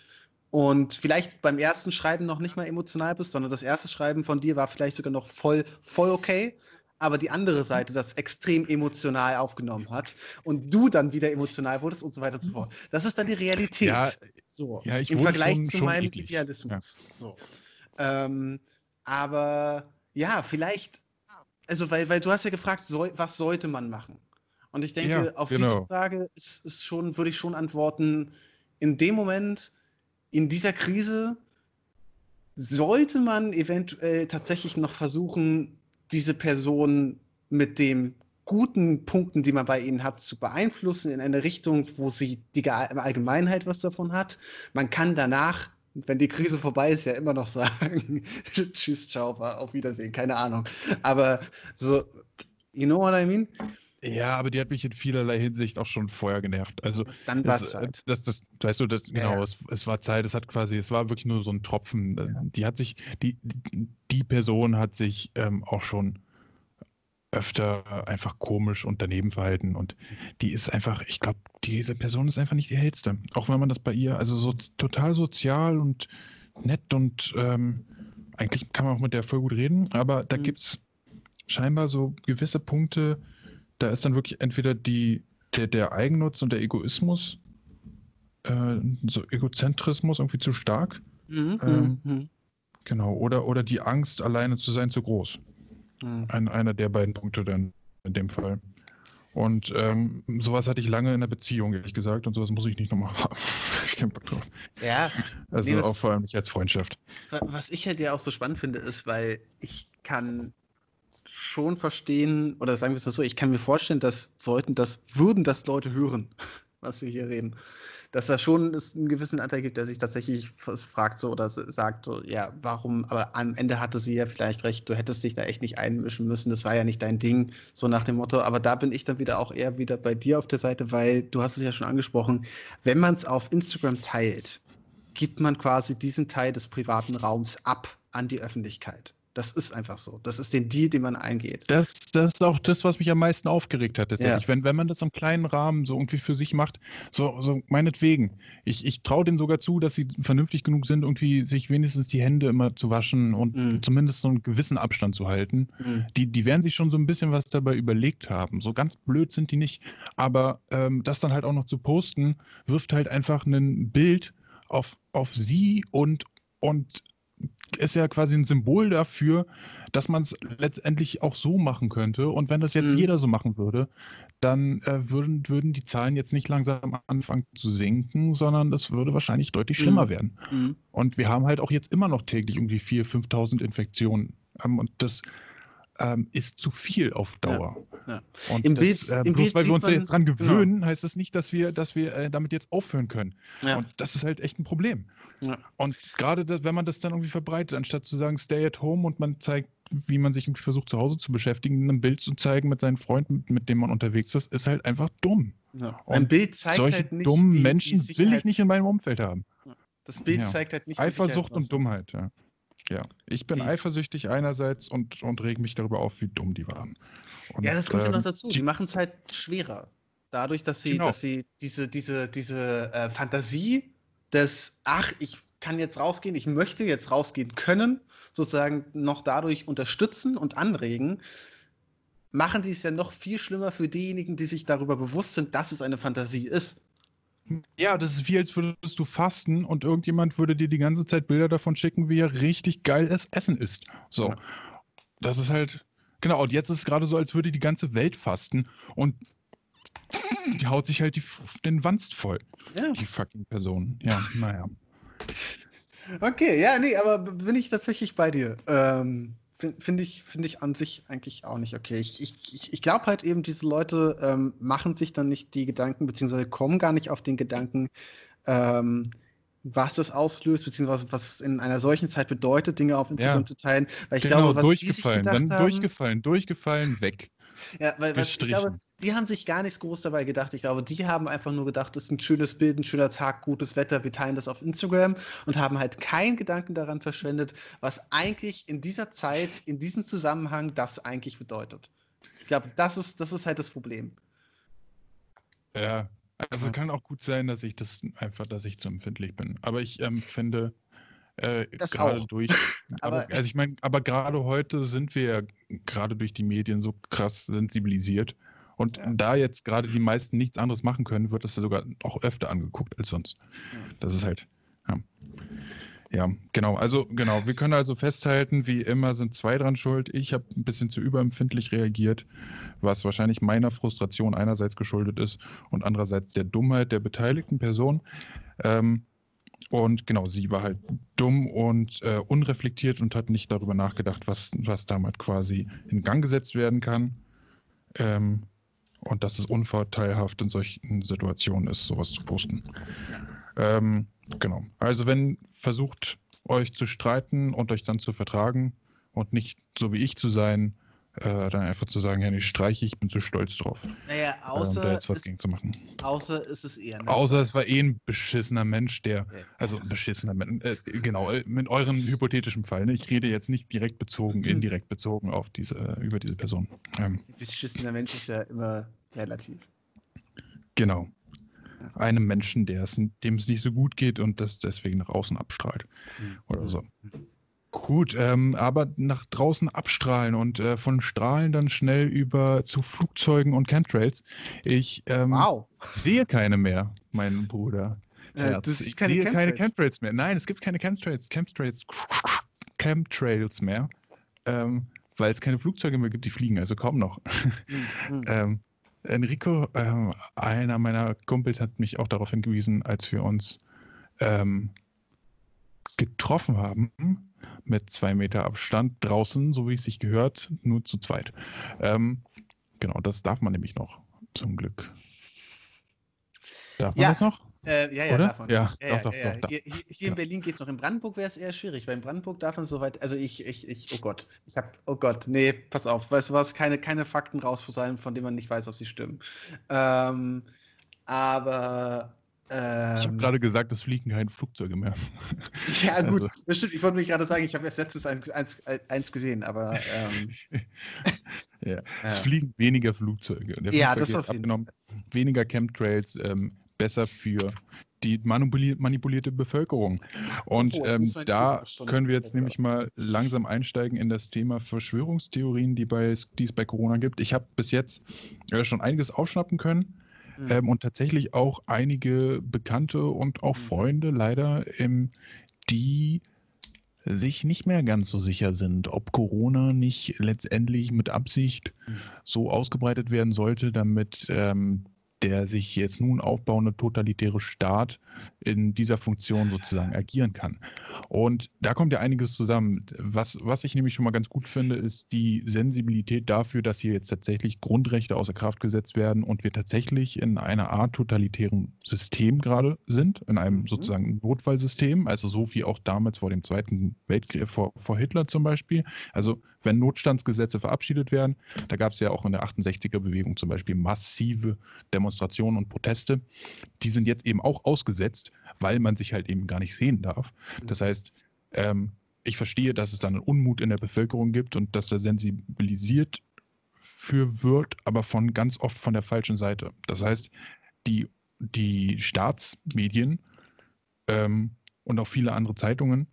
und vielleicht beim ersten Schreiben noch nicht mal emotional bist, sondern das erste Schreiben von dir war vielleicht sogar noch voll, voll okay. Aber die andere Seite das extrem emotional aufgenommen hat und du dann wieder emotional wurdest und so weiter und so fort. Das ist dann die Realität. Ja, so, ja, Im Vergleich schon- zu schon meinem eklig. Idealismus. So. Ähm, aber ja, vielleicht, also weil, weil du hast ja gefragt, soll, was sollte man machen? Und ich denke, Ja, auf genau. diese Frage ist, ist schon, würde ich schon antworten, in dem Moment, in dieser Krise, sollte man eventuell tatsächlich noch versuchen, diese Person mit den guten Punkten, die man bei ihnen hat, zu beeinflussen in eine Richtung, wo sie die Ge- Allgemeinheit was davon hat. Man kann danach, wenn die Krise vorbei ist, ja immer noch sagen, tschüss, ciao, auf Wiedersehen, keine Ahnung. Aber so, you know what I mean? Ja, aber die hat mich in vielerlei Hinsicht auch schon vorher genervt. Also Dann war das, es Zeit. das, das, weißt du, das, Ja, genau, ja. Es, es war Zeit, es hat quasi, es war wirklich nur so ein Tropfen. Die hat sich, die, die- Person hat sich ähm, auch schon öfter einfach komisch und daneben verhalten und die ist einfach, ich glaube, diese Person ist einfach nicht die hellste. Auch wenn man das bei ihr, also so total sozial und nett und ähm, eigentlich kann man auch mit der voll gut reden, aber da Mhm. gibt es scheinbar so gewisse Punkte, da ist dann wirklich entweder die, der, der Eigennutz und der Egoismus, äh, so Egozentrismus irgendwie zu stark, Mhm, ähm, mhm, genau, oder, oder die Angst, alleine zu sein, zu groß. mhm. Ein, einer der beiden Punkte dann in dem Fall. Und ähm, sowas hatte ich lange in der Beziehung, ehrlich gesagt, und sowas muss ich nicht nochmal haben. ich keinen Bock drauf. Ja, Also Nee, auch vor allem nicht als Freundschaft. Wa- Was ich halt ja auch so spannend finde, ist, weil ich kann schon verstehen, oder sagen wir es so, ich kann mir vorstellen, dass sollten das, würden das Leute hören, was wir hier reden, dass da schon es einen gewissen Anteil gibt, der sich tatsächlich fragt so oder sagt so, ja, warum, aber am Ende hatte sie ja vielleicht recht, du hättest dich da echt nicht einmischen müssen, das war ja nicht dein Ding, so nach dem Motto, aber da bin ich dann wieder auch eher wieder bei dir auf der Seite, weil du hast es ja schon angesprochen, wenn man es auf Instagram teilt, gibt man quasi diesen Teil des privaten Raums ab an die Öffentlichkeit. Das ist einfach so. Das ist den Deal, den man eingeht. Das, das ist auch das, was mich am meisten aufgeregt hat. Tatsächlich. Ja. Wenn, wenn man das im kleinen Rahmen so irgendwie für sich macht, so, so meinetwegen. Ich, ich traue denen sogar zu, dass sie vernünftig genug sind, irgendwie sich wenigstens die Hände immer zu waschen und Mhm. zumindest so einen gewissen Abstand zu halten. Mhm. Die, die werden sich schon so ein bisschen was dabei überlegt haben. So ganz blöd sind die nicht. Aber ähm, das dann halt auch noch zu posten, wirft halt einfach ein Bild auf, auf sie und, und ist ja quasi ein Symbol dafür, dass man es letztendlich auch so machen könnte. Und wenn das jetzt Mhm. jeder so machen würde, dann äh, würden, würden die Zahlen jetzt nicht langsam anfangen zu sinken, sondern es würde wahrscheinlich deutlich schlimmer Mhm. werden. Mhm. Und wir haben halt auch jetzt immer noch täglich irgendwie 4.000, 5.000 Infektionen. Ähm, und das ähm, ist zu viel auf Dauer. ja. Und Im das, Bild- äh, bloß Bild weil wir uns da jetzt dran genau. gewöhnen, heißt das nicht, dass wir, dass wir äh, damit jetzt aufhören können. Ja. Und das ist halt echt ein Problem. Ja. Und gerade wenn man das dann irgendwie verbreitet, anstatt zu sagen, stay at home und man zeigt, wie man sich irgendwie versucht, zu Hause zu beschäftigen, ein Bild zu zeigen mit seinen Freunden, mit, dem man unterwegs ist, ist halt einfach dumm. Ja. Und Ein Bild zeigt Solche halt nicht dummen die, Menschen die will ich nicht in meinem Umfeld haben. Das Bild Ja. zeigt halt nicht Eifersucht und. Dummheit, ja. Ja, ich bin Die- eifersüchtig einerseits und, und reg mich darüber auf, wie dumm die waren. Und, Ja, das kommt ja ähm, noch dazu. Die die- machen es halt schwerer. Dadurch, dass sie, Genau. dass sie diese, diese, diese äh, Fantasie des, ach, ich kann jetzt rausgehen, ich möchte jetzt rausgehen können, sozusagen noch dadurch unterstützen und anregen, machen die es ja noch viel schlimmer für diejenigen, die sich darüber bewusst sind, dass es eine Fantasie ist. Ja, das ist wie, als würdest du fasten und irgendjemand würde dir die ganze Zeit Bilder davon schicken, wie er richtig geiles Essen isst. So. Das ist halt. Genau, und jetzt ist es gerade so, als würde die ganze Welt fasten und die haut sich halt die, den Wanst voll. Ja. Die fucking Person. Ja, naja. Okay, ja, nee, aber bin ich tatsächlich bei dir. Ähm, Finde ich, find ich an sich eigentlich auch nicht okay. Ich, ich, ich, glaube halt eben, diese Leute ähm, machen sich dann nicht die Gedanken, beziehungsweise kommen gar nicht auf den Gedanken, ähm, was das auslöst, beziehungsweise was es in einer solchen Zeit bedeutet, Dinge auf Instagram Ja. zu teilen. Weil ich genau, glaube, was die sich durchgefallen. gedacht Dann haben, durchgefallen, durchgefallen, weg. Ja, weil, weil ich glaube, die haben sich gar nichts groß dabei gedacht. Ich glaube, die haben einfach nur gedacht, das ist ein schönes Bild, ein schöner Tag, gutes Wetter, wir teilen das auf Instagram und haben halt keinen Gedanken daran verschwendet, was eigentlich in dieser Zeit, in diesem Zusammenhang das eigentlich bedeutet. Ich glaube, das ist, das ist halt das Problem. Ja, also kann auch gut sein, dass ich das einfach, dass ich zu empfindlich bin. Aber ich ähm, finde, äh, Das gerade auch. durch, aber, Aber- also ich meine, aber gerade heute sind wir ja gerade durch die Medien so krass sensibilisiert. Und Ja. da jetzt gerade die meisten nichts anderes machen können, wird das ja sogar auch öfter angeguckt als sonst. Ja. Das ist halt, ja. Ja, genau. Also, genau. Wir können also festhalten, wie immer sind zwei dran schuld. Ich habe ein bisschen zu überempfindlich reagiert, was wahrscheinlich meiner Frustration einerseits geschuldet ist und andererseits der Dummheit der beteiligten Person. Ähm, und genau, sie war halt dumm und äh, unreflektiert und hat nicht darüber nachgedacht, was, was damit quasi in Gang gesetzt werden kann. Ähm, und dass es unvorteilhaft in solchen Situationen ist, sowas zu posten. Ähm, genau. Also wenn versucht, euch zu streiten und euch dann zu vertragen und nicht so wie ich zu sein, äh, dann einfach zu sagen, ja, nee, streiche ich, bin zu stolz drauf, Naja, da außer, jetzt was es, gegen zu machen. außer ist es eher. ne? Außer es war eh ein beschissener Mensch, der, Ja. also ein beschissener Mensch, äh, genau, äh, mit eurem hypothetischen Fall, ne? ich rede jetzt nicht direkt bezogen, Mhm. indirekt bezogen auf diese, über diese Person. Ähm, Beschissener Mensch ist ja immer relativ. genau. Einem Menschen, der es, dem es nicht so gut geht und das deswegen nach außen abstrahlt. Mhm. Oder so. Gut, ähm, aber nach draußen abstrahlen und äh, von Strahlen dann schnell über zu Flugzeugen und Chemtrails. Ich ähm, Wow. sehe keine mehr, mein Bruder. Äh, das ich ist keine sehe keine Chemtrails. Chemtrails mehr. Nein, es gibt keine Chemtrails, Chemtrails, Chemtrails mehr, ähm, weil es keine Flugzeuge mehr gibt, die fliegen, also kaum noch. Mhm. Ähm, Enrico, ähm, einer meiner Kumpels, hat mich auch darauf hingewiesen, als wir uns ähm, getroffen haben, mit zwei Meter Abstand draußen, so wie es sich gehört, nur zu zweit. Ähm, genau, das darf man nämlich noch, zum Glück. Darf man Ja, das noch? Äh, ja, ja, Oder? davon. Ja, ja, doch, ja, doch, ja. doch, doch. Hier, hier, hier in Berlin geht es noch. In Brandenburg wäre es eher schwierig, weil in Brandenburg darf man soweit. Also ich, ich, ich, oh Gott, ich hab, oh Gott, nee, pass auf, weißt du was, keine, keine Fakten rausposaunen, von denen man nicht weiß, ob sie stimmen. Ähm, aber. Ich habe Ähm, gerade gesagt, es fliegen keine Flugzeuge mehr. ja, gut, also- das stimmt. Ich wollte mich gerade sagen, ich habe erst letztens eins, eins, eins gesehen, aber. Ähm, ja. Es ja. fliegen weniger Flugzeuge. Der Ja, Flugverkehr das ist auf jeden abgenommen. Weniger Chemtrails, ähm, besser für die manipuli manipulierte Bevölkerung. Und Oh, ähm, da können wir jetzt nämlich mal langsam einsteigen in das Thema Verschwörungstheorien, die, bei, die es bei Corona gibt. Ich habe bis jetzt äh, schon einiges aufschnappen können. Hm. Ähm, und tatsächlich auch einige Bekannte und auch Mhm. Freunde leider, ähm, die sich nicht mehr ganz so sicher sind, ob Corona nicht letztendlich mit Absicht Mhm. so ausgebreitet werden sollte, damit ähm, der sich jetzt nun aufbauende totalitäre Staat in dieser Funktion sozusagen agieren kann. Und da kommt ja einiges zusammen. Was, was ich nämlich schon mal ganz gut finde, ist die Sensibilität dafür, dass hier jetzt tatsächlich Grundrechte außer Kraft gesetzt werden und wir tatsächlich in einer Art totalitären System gerade sind, in einem Mhm. sozusagen Notfallsystem, also so wie auch damals vor dem Zweiten Weltkrieg, vor, vor Hitler zum Beispiel. Also wenn Notstandsgesetze verabschiedet werden, da gab es ja auch in der 68er-Bewegung zum Beispiel massive Demonstrationen und Proteste. Die sind jetzt eben auch ausgesetzt, weil man sich halt eben gar nicht sehen darf. Das heißt, ähm, ich verstehe, dass es dann einen Unmut in der Bevölkerung gibt und dass da sensibilisiert für wird, aber von ganz oft von der falschen Seite. Das heißt, die, die Staatsmedien ähm, und auch viele andere Zeitungen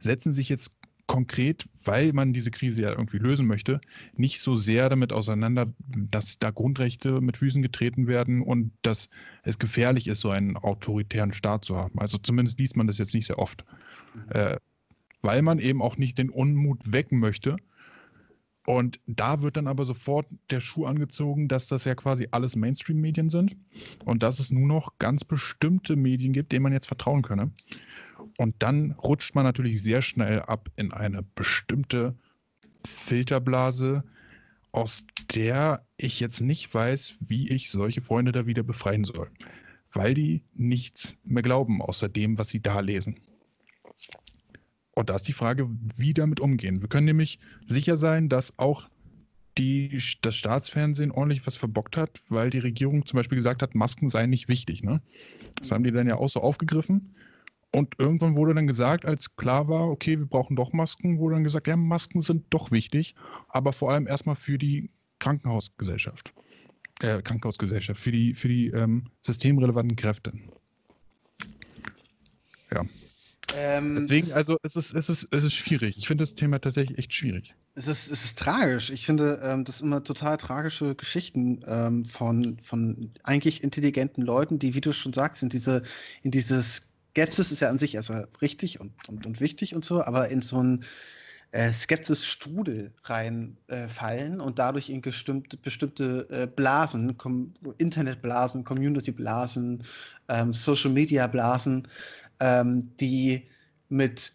setzen sich jetzt konkret, weil man diese Krise ja irgendwie lösen möchte, nicht so sehr damit auseinander, dass da Grundrechte mit Füßen getreten werden und dass es gefährlich ist, so einen autoritären Staat zu haben. Also zumindest liest man das jetzt nicht sehr oft, Mhm. äh, weil man eben auch nicht den Unmut wecken möchte. Und da wird dann aber sofort der Schuh angezogen, dass das ja quasi alles Mainstream-Medien sind und dass es nur noch ganz bestimmte Medien gibt, denen man jetzt vertrauen könne. Und dann rutscht man natürlich sehr schnell ab in eine bestimmte Filterblase, aus der ich jetzt nicht weiß, wie ich solche Freunde da wieder befreien soll. Weil die nichts mehr glauben, außer dem, was sie da lesen. Und da ist die Frage, wie damit umgehen. Wir können nämlich sicher sein, dass auch die, das Staatsfernsehen ordentlich was verbockt hat, weil die Regierung zum Beispiel gesagt hat, Masken seien nicht wichtig. Ne? Das haben die dann ja auch so aufgegriffen. Und irgendwann wurde dann gesagt, als klar war, okay, wir brauchen doch Masken, wurde dann gesagt, ja, Masken sind doch wichtig, aber vor allem erstmal für die Krankenhausgesellschaft. Äh, Krankenhausgesellschaft, für die, für die ähm, systemrelevanten Kräfte. Ja. Ähm, Deswegen, es- also es ist, es ist, es ist schwierig. Ich finde das Thema tatsächlich echt schwierig. Es ist, es ist tragisch. Ich finde, ähm, das immer total tragische Geschichten ähm, von, von eigentlich intelligenten Leuten, die, wie du schon sagst, in diese, in dieses Skepsis ist ja an sich also richtig und, und, und wichtig und so, aber in so einen äh, Skepsis-Strudel reinfallen äh, und dadurch in bestimmte, bestimmte äh, Blasen, Com Internetblasen, Community-Blasen, ähm, Social-Media-Blasen, ähm, die mit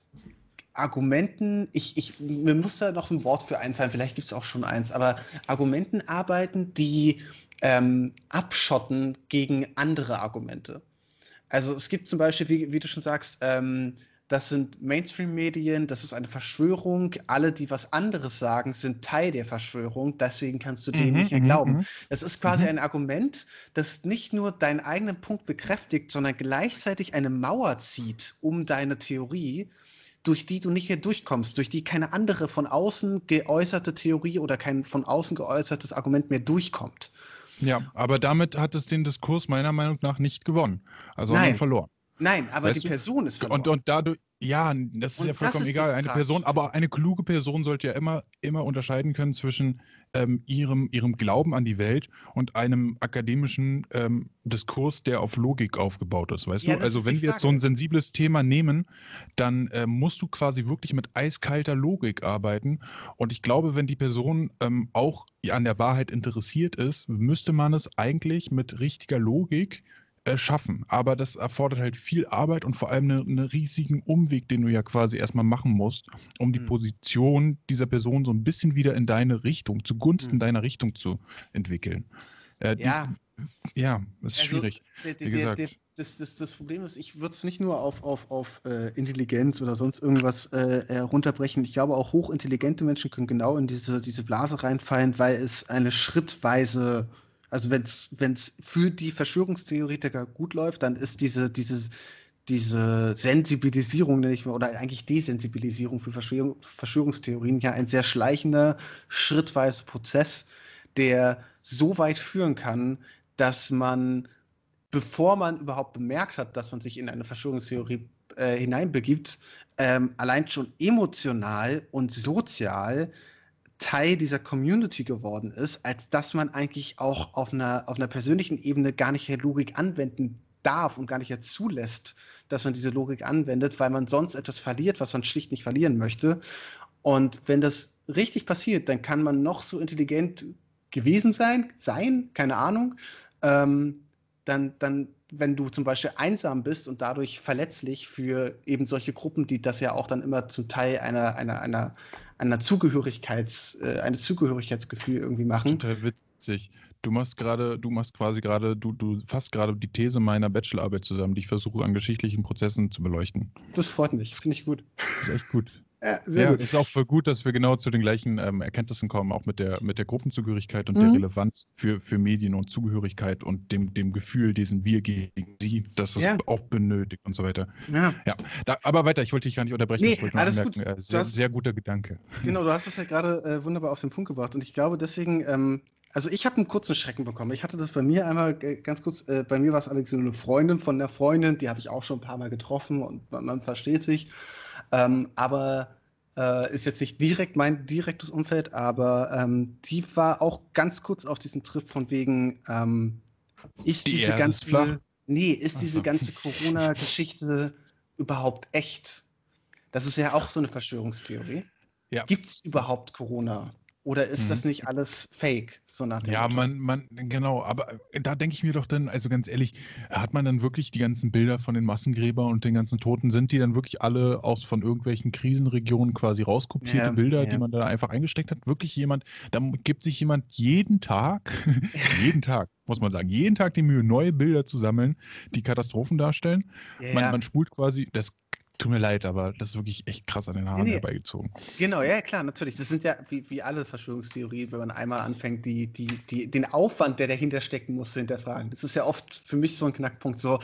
Argumenten, ich, ich, mir muss da noch so ein Wort für einfallen, vielleicht gibt es auch schon eins, aber Argumenten arbeiten, die ähm, abschotten gegen andere Argumente. Also es gibt zum Beispiel, wie, wie du schon sagst, ähm, das sind Mainstream-Medien, das ist eine Verschwörung. Alle, die was anderes sagen, sind Teil der Verschwörung. Deswegen kannst du denen Mhm, nicht mehr mhm, glauben. mhm. Das ist quasi Mhm. ein Argument, das nicht nur deinen eigenen Punkt bekräftigt, sondern gleichzeitig eine Mauer zieht um deine Theorie, durch die du nicht mehr durchkommst, durch die keine andere von außen geäußerte Theorie oder kein von außen geäußertes Argument mehr durchkommt. Ja, aber damit hat es den Diskurs meiner Meinung nach nicht gewonnen. Also Nein. verloren. Nein, aber Weißt die du? Person ist verloren. Und, und dadurch, ja, das ist Und ja vollkommen ist egal. Eine. Person, aber eine kluge Person sollte ja immer, immer unterscheiden können zwischen ähm, ihrem, ihrem Glauben an die Welt und einem akademischen ähm, Diskurs, der auf Logik aufgebaut ist. Weißt Ja, du? Also wenn wir jetzt so ein sensibles Thema nehmen, dann äh, musst du quasi wirklich mit eiskalter Logik arbeiten. Und ich glaube, wenn die Person ähm, auch an der Wahrheit interessiert ist, müsste man es eigentlich mit richtiger Logik schaffen. Aber das erfordert halt viel Arbeit und vor allem einen eine riesigen Umweg, den du ja quasi erstmal machen musst, um die Hm. Position dieser Person so ein bisschen wieder in deine Richtung, zugunsten Hm. deiner Richtung zu entwickeln. Äh, die, Ja. Ja, ist Also, schwierig. Der, der, Wie gesagt. der, das, das, das Problem ist, ich würde es nicht nur auf, auf, auf äh, Intelligenz oder sonst irgendwas äh, äh, runterbrechen. Ich glaube, auch hochintelligente Menschen können genau in diese, diese Blase reinfallen, weil es eine schrittweise, also wenn es für die Verschwörungstheoretiker gut läuft, dann ist diese, dieses, diese Sensibilisierung, nenne ich mal, oder eigentlich Desensibilisierung für Verschwörung, Verschwörungstheorien ja ein sehr schleichender, schrittweise Prozess, der so weit führen kann, dass man, bevor man überhaupt bemerkt hat, dass man sich in eine Verschwörungstheorie äh, hineinbegibt, ähm, allein schon emotional und sozial Teil dieser Community geworden ist, als dass man eigentlich auch auf einer, auf einer persönlichen Ebene gar nicht Logik anwenden darf und gar nicht zulässt, dass man diese Logik anwendet, weil man sonst etwas verliert, was man schlicht nicht verlieren möchte. Und wenn das richtig passiert, dann kann man noch so intelligent gewesen sein, sein, keine Ahnung. Ähm, dann, dann, wenn du zum Beispiel einsam bist und dadurch verletzlich für eben solche Gruppen, die das ja auch dann immer zum Teil einer, einer, einer, einer Zugehörigkeits, äh, eines Zugehörigkeitsgefühl irgendwie machen. Total witzig. Du machst gerade, du machst quasi gerade, du, du fasst gerade die These meiner Bachelorarbeit zusammen, die ich versuche an geschichtlichen Prozessen zu beleuchten. Das freut mich, das finde ich gut. Das ist echt gut. Ja, sehr ja, gut. ist auch voll gut, dass wir genau zu den gleichen ähm, Erkenntnissen kommen, auch mit der, mit der Gruppenzugehörigkeit und Mhm. der Relevanz für, für Medien und Zugehörigkeit und dem, dem Gefühl, diesen Wir gegen Sie, dass es Ja. auch benötigt und so weiter. Ja. Ja, da, aber weiter, ich wollte dich gar nicht unterbrechen. Nee, alles anmerken, gut. äh, sehr, hast- sehr guter Gedanke. Genau, du hast es ja gerade äh, wunderbar auf den Punkt gebracht und ich glaube deswegen, ähm, also ich habe einen kurzen Schrecken bekommen. Ich hatte das bei mir einmal äh, ganz kurz, äh, bei mir war es allerdings nur eine Freundin von der Freundin, die habe ich auch schon ein paar Mal getroffen und man, man versteht sich. Ähm, aber äh, ist jetzt nicht direkt mein direktes Umfeld, aber ähm, die war auch ganz kurz auf diesem Trip von wegen, ähm, ist Die diese ganze, nee, ist Ach diese so. ganze Corona-Geschichte überhaupt echt? Das ist ja auch so eine Verschwörungstheorie. Ja. Gibt es überhaupt Corona? Oder ist Mhm. das nicht alles Fake? So nach dem Ja, Motto? man, man, genau, aber äh, da denke ich mir doch dann, also ganz ehrlich, hat man dann wirklich die ganzen Bilder von den Massengräbern und den ganzen Toten, sind die dann wirklich alle aus von irgendwelchen Krisenregionen quasi rauskopierte Ja, Bilder, ja. die man da einfach eingesteckt hat? Wirklich jemand, da gibt sich jemand jeden Tag, jeden Tag, muss man sagen, jeden Tag die Mühe, neue Bilder zu sammeln, die Katastrophen darstellen. Ja, Man, man spult quasi, das tut mir leid, aber das ist wirklich echt krass an den Haaren nee. herbeigezogen. Genau, ja, klar, natürlich. Das sind ja wie, wie alle Verschwörungstheorien, wenn man einmal anfängt, die, die, die, den Aufwand, der dahinter stecken muss, zu hinterfragen. Das ist ja oft für mich so ein Knackpunkt. So,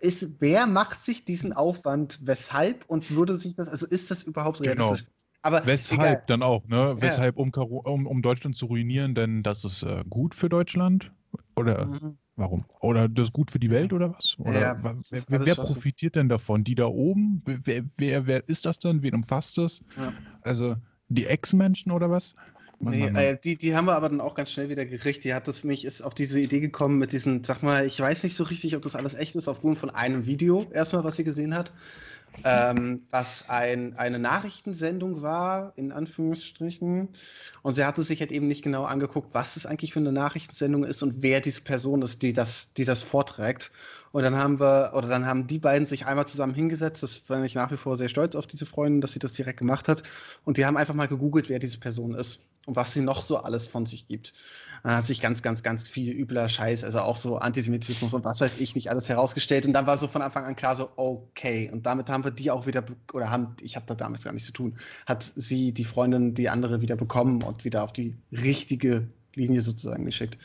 ist, wer macht sich diesen Aufwand, weshalb und würde sich das, also ist das überhaupt Genau. realistisch? Aber Weshalb egal. dann auch, ne? Ja. Weshalb, um, Karo- um, um Deutschland zu ruinieren, denn das ist äh, gut für Deutschland? Oder Mhm. Warum? Oder das ist gut für die Welt oder was? Oder Ja, wa- das wer, wer, profitiert denn davon? Die da oben? Wer, wer, wer ist das dann? Wen umfasst das? Ja. Also die Ex-Menschen oder was? Mann, Nee, Mann. äh, die, die haben wir aber dann auch ganz schnell wieder gekriegt. Die hat das für mich, ist auf diese Idee gekommen mit diesen, sag mal, ich weiß nicht so richtig, ob das alles echt ist, aufgrund von einem Video erstmal, was sie gesehen hat. Ähm, was ein, eine Nachrichtensendung war, in Anführungsstrichen. Und sie hatte sich halt eben nicht genau angeguckt, was das eigentlich für eine Nachrichtensendung ist und wer diese Person ist, die das, die das vorträgt. Und dann haben wir, oder dann haben die beiden sich einmal zusammen hingesetzt. Das bin ich nach wie vor sehr stolz auf diese Freundin, dass sie das direkt gemacht hat. Und die haben einfach mal gegoogelt, wer diese Person ist und was sie noch so alles von sich gibt. Dann hat sich ganz, ganz, ganz viel übler Scheiß, also auch so Antisemitismus und was weiß ich nicht alles herausgestellt. Und dann war so von Anfang an klar so, okay. Und damit haben wir die auch wieder, oder haben, ich habe da damals gar nichts zu tun, hat sie, die Freundin, die andere wieder bekommen und wieder auf die richtige Linie sozusagen geschickt.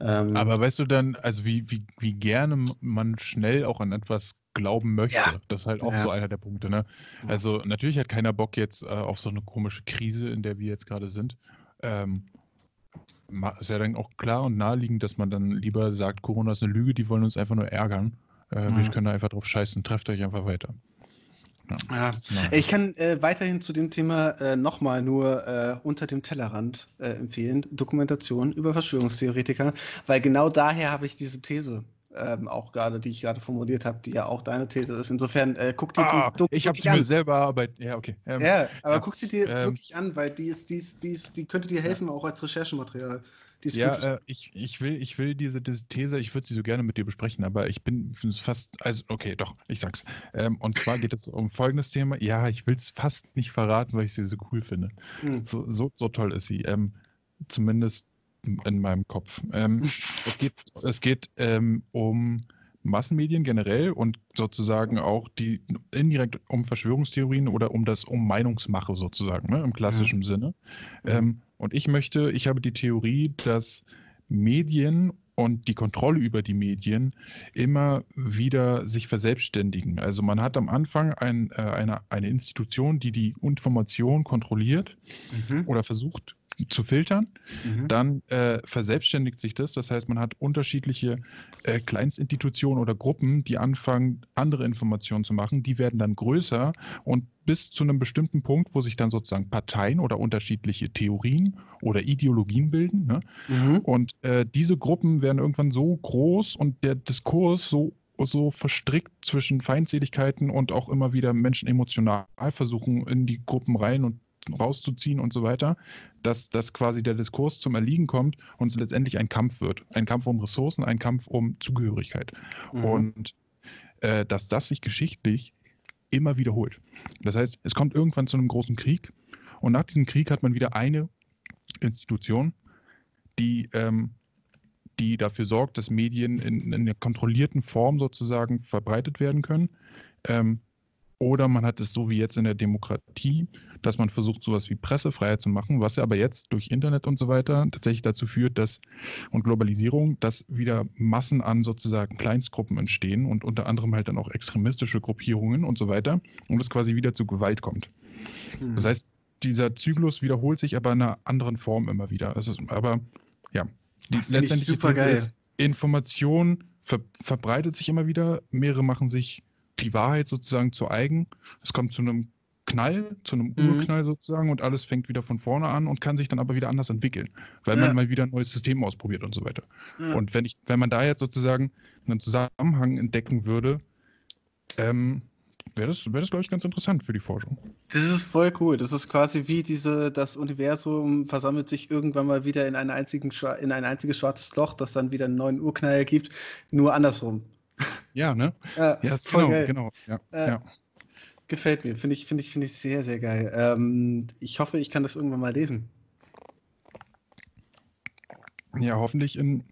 Ähm, Aber weißt du dann, also wie, wie, wie gerne man schnell auch an etwas glauben möchte. Ja. Das ist halt auch ja. so einer der Punkte. Ne? Also natürlich hat keiner Bock jetzt äh, auf so eine komische Krise, in der wir jetzt gerade sind. Ähm, ist ja dann auch klar und naheliegend, dass man dann lieber sagt, Corona ist eine Lüge, die wollen uns einfach nur ärgern. Äh, mhm. Wir können da einfach drauf scheißen, trefft euch einfach weiter. Ja. Ja. Ich kann äh, weiterhin zu dem Thema äh, nochmal nur äh, unter dem Tellerrand äh, empfehlen, Dokumentation über Verschwörungstheoretiker, weil genau daher habe ich diese These ähm, auch gerade, die ich gerade formuliert habe, die ja auch deine These ist. Insofern äh, guck dir ah, die Doku Ich habe sie mir selber arbeitet. Ja, okay. Ähm, ja, aber ja. guck sie dir ähm, wirklich an, weil die, ist, die, ist, die, ist, die könnte dir helfen, ja. auch als Recherchematerial. ja, äh, ich, ich, will, ich will diese, diese These, ich würde sie so gerne mit dir besprechen, aber ich bin fast, also okay, doch, ich sag's. Ähm, und zwar geht es um folgendes Thema. Ja, ich will es fast nicht verraten, weil ich sie so cool finde. Hm. So, so, so, toll ist sie. Ähm, zumindest in meinem Kopf. Ähm, es geht, es geht ähm, um Massenmedien generell und sozusagen auch die indirekt um Verschwörungstheorien oder um das um Meinungsmache sozusagen, ne, im klassischen ja. Sinne. Ähm, und ich möchte, ich habe die Theorie, dass Medien und die Kontrolle über die Medien immer wieder sich verselbstständigen. Also man hat am Anfang ein, äh, eine, eine Institution, die die Information kontrolliert mhm. oder versucht zu filtern. Mhm. Dann äh, verselbstständigt sich das. Das heißt, man hat unterschiedliche äh, Kleinstinstitutionen oder Gruppen, die anfangen, andere Informationen zu machen. Die werden dann größer und bis zu einem bestimmten Punkt, wo sich dann sozusagen Parteien oder unterschiedliche Theorien oder Ideologien bilden. Ne? Mhm. Und äh, diese Gruppen werden irgendwann so groß und der Diskurs so so verstrickt zwischen Feindseligkeiten und auch immer wieder Menschen emotional versuchen, in die Gruppen rein und rauszuziehen und so weiter, dass, dass quasi der Diskurs zum Erliegen kommt und es letztendlich ein Kampf wird. Ein Kampf um Ressourcen, ein Kampf um Zugehörigkeit. Mhm. Und äh, dass das sich geschichtlich immer wiederholt. Das heißt, es kommt irgendwann zu einem großen Krieg und nach diesem Krieg hat man wieder eine Institution, die, ähm, die dafür sorgt, dass Medien in, in einer kontrollierten Form sozusagen verbreitet werden können. Ähm, oder man hat es so wie jetzt in der Demokratie, dass man versucht, sowas wie Pressefreiheit zu machen, was ja aber jetzt durch Internet und so weiter tatsächlich dazu führt, dass und Globalisierung, dass wieder Massen an sozusagen Kleinstgruppen entstehen und unter anderem halt dann auch extremistische Gruppierungen und so weiter und es quasi wieder zu Gewalt kommt. Hm. Das heißt, dieser Zyklus wiederholt sich aber in einer anderen Form immer wieder. Es ist, aber ja, die letztendliche super geil. ist, Information ver verbreitet sich immer wieder, mehrere machen sich die Wahrheit sozusagen zu eigen. Es kommt zu einem Knall, zu einem mhm. Urknall sozusagen und alles fängt wieder von vorne an und kann sich dann aber wieder anders entwickeln, weil ja. man mal wieder ein neues System ausprobiert und so weiter. Ja. Und wenn ich, wenn man da jetzt sozusagen einen Zusammenhang entdecken würde, ähm, wäre das, wär das glaube ich, ganz interessant für die Forschung. Das ist voll cool. Das ist quasi wie diese, das Universum versammelt sich irgendwann mal wieder in, einen einzigen, in ein einziges schwarzes Loch, das dann wieder einen neuen Urknall ergibt, nur andersrum. Ja, ne? Ja, ja voll genau, geil. genau. Ja, äh, ja. Gefällt mir, finde ich, finde ich, finde ich sehr, sehr geil. Ähm, ich hoffe, ich kann das irgendwann mal lesen. Ja, hoffentlich in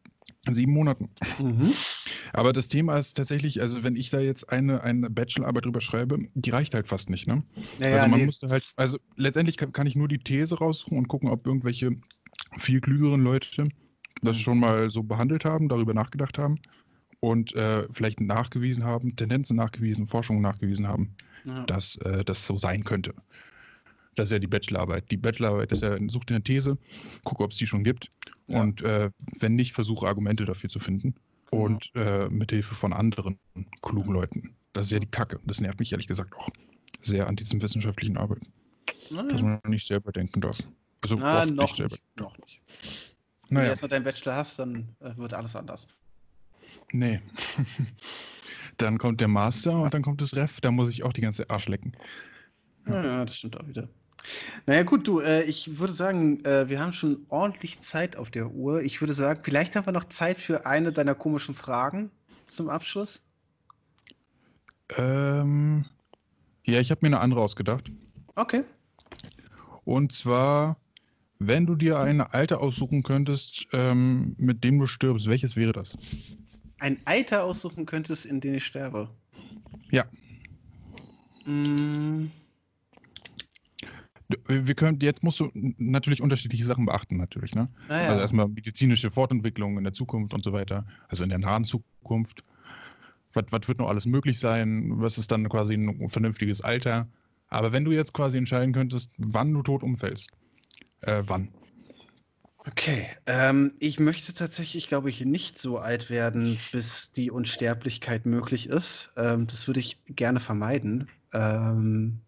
sieben Monaten. Mhm. Aber das Thema ist tatsächlich, also wenn ich da jetzt eine, eine Bachelorarbeit drüber schreibe, die reicht halt fast nicht, ne? Ja, also man nee. musste halt, also letztendlich kann, kann, ich nur die These raussuchen und gucken, ob irgendwelche viel klügeren Leute das mhm. schon mal so behandelt haben, darüber nachgedacht haben und äh, vielleicht nachgewiesen haben, Tendenzen nachgewiesen, Forschungen nachgewiesen haben, ja. dass äh, das so sein könnte. Das ist ja die Bachelorarbeit. Die Bachelorarbeit ist ja, such dir eine These, guck, ob es die schon gibt ja. und äh, wenn nicht, versuche Argumente dafür zu finden genau. und äh, mit Hilfe von anderen klugen Leuten. Das ist ja die Kacke. Das nervt mich ehrlich gesagt auch sehr an diesem wissenschaftlichen Arbeiten. Ja. Dass man nicht selber denken darf. Also Na, noch nicht selber. Nicht, noch nicht. Wenn naja. du erstmal deinen Bachelor hast, dann äh, wird alles anders. Nee. dann kommt der Master und dann kommt das Ref, da muss ich auch die ganze Arsch lecken. Ja, ja das stimmt auch wieder. Naja, gut, du, äh, ich würde sagen, äh, wir haben schon ordentlich Zeit auf der Uhr. Ich würde sagen, vielleicht haben wir noch Zeit für eine deiner komischen Fragen. zum Abschluss? Ähm, ja, ich habe mir eine andere ausgedacht. Okay. Und zwar, wenn du dir ein Alter aussuchen könntest, ähm, mit dem du stirbst, welches wäre das? Ein Alter aussuchen könntest, in dem ich sterbe. Ja. Mm, Wir können, jetzt musst du natürlich unterschiedliche Sachen beachten, natürlich. Ne? naja. Also erstmal medizinische Fortentwicklung in der Zukunft und so weiter, also in der nahen Zukunft. Was, was wird noch alles möglich sein? Was ist dann quasi ein vernünftiges Alter? Aber wenn du jetzt quasi entscheiden könntest, wann du tot umfällst, äh, wann? Okay, ähm, ich möchte tatsächlich, glaube ich, nicht so alt werden, bis die Unsterblichkeit möglich ist. Ähm, das würde ich gerne vermeiden. Ähm,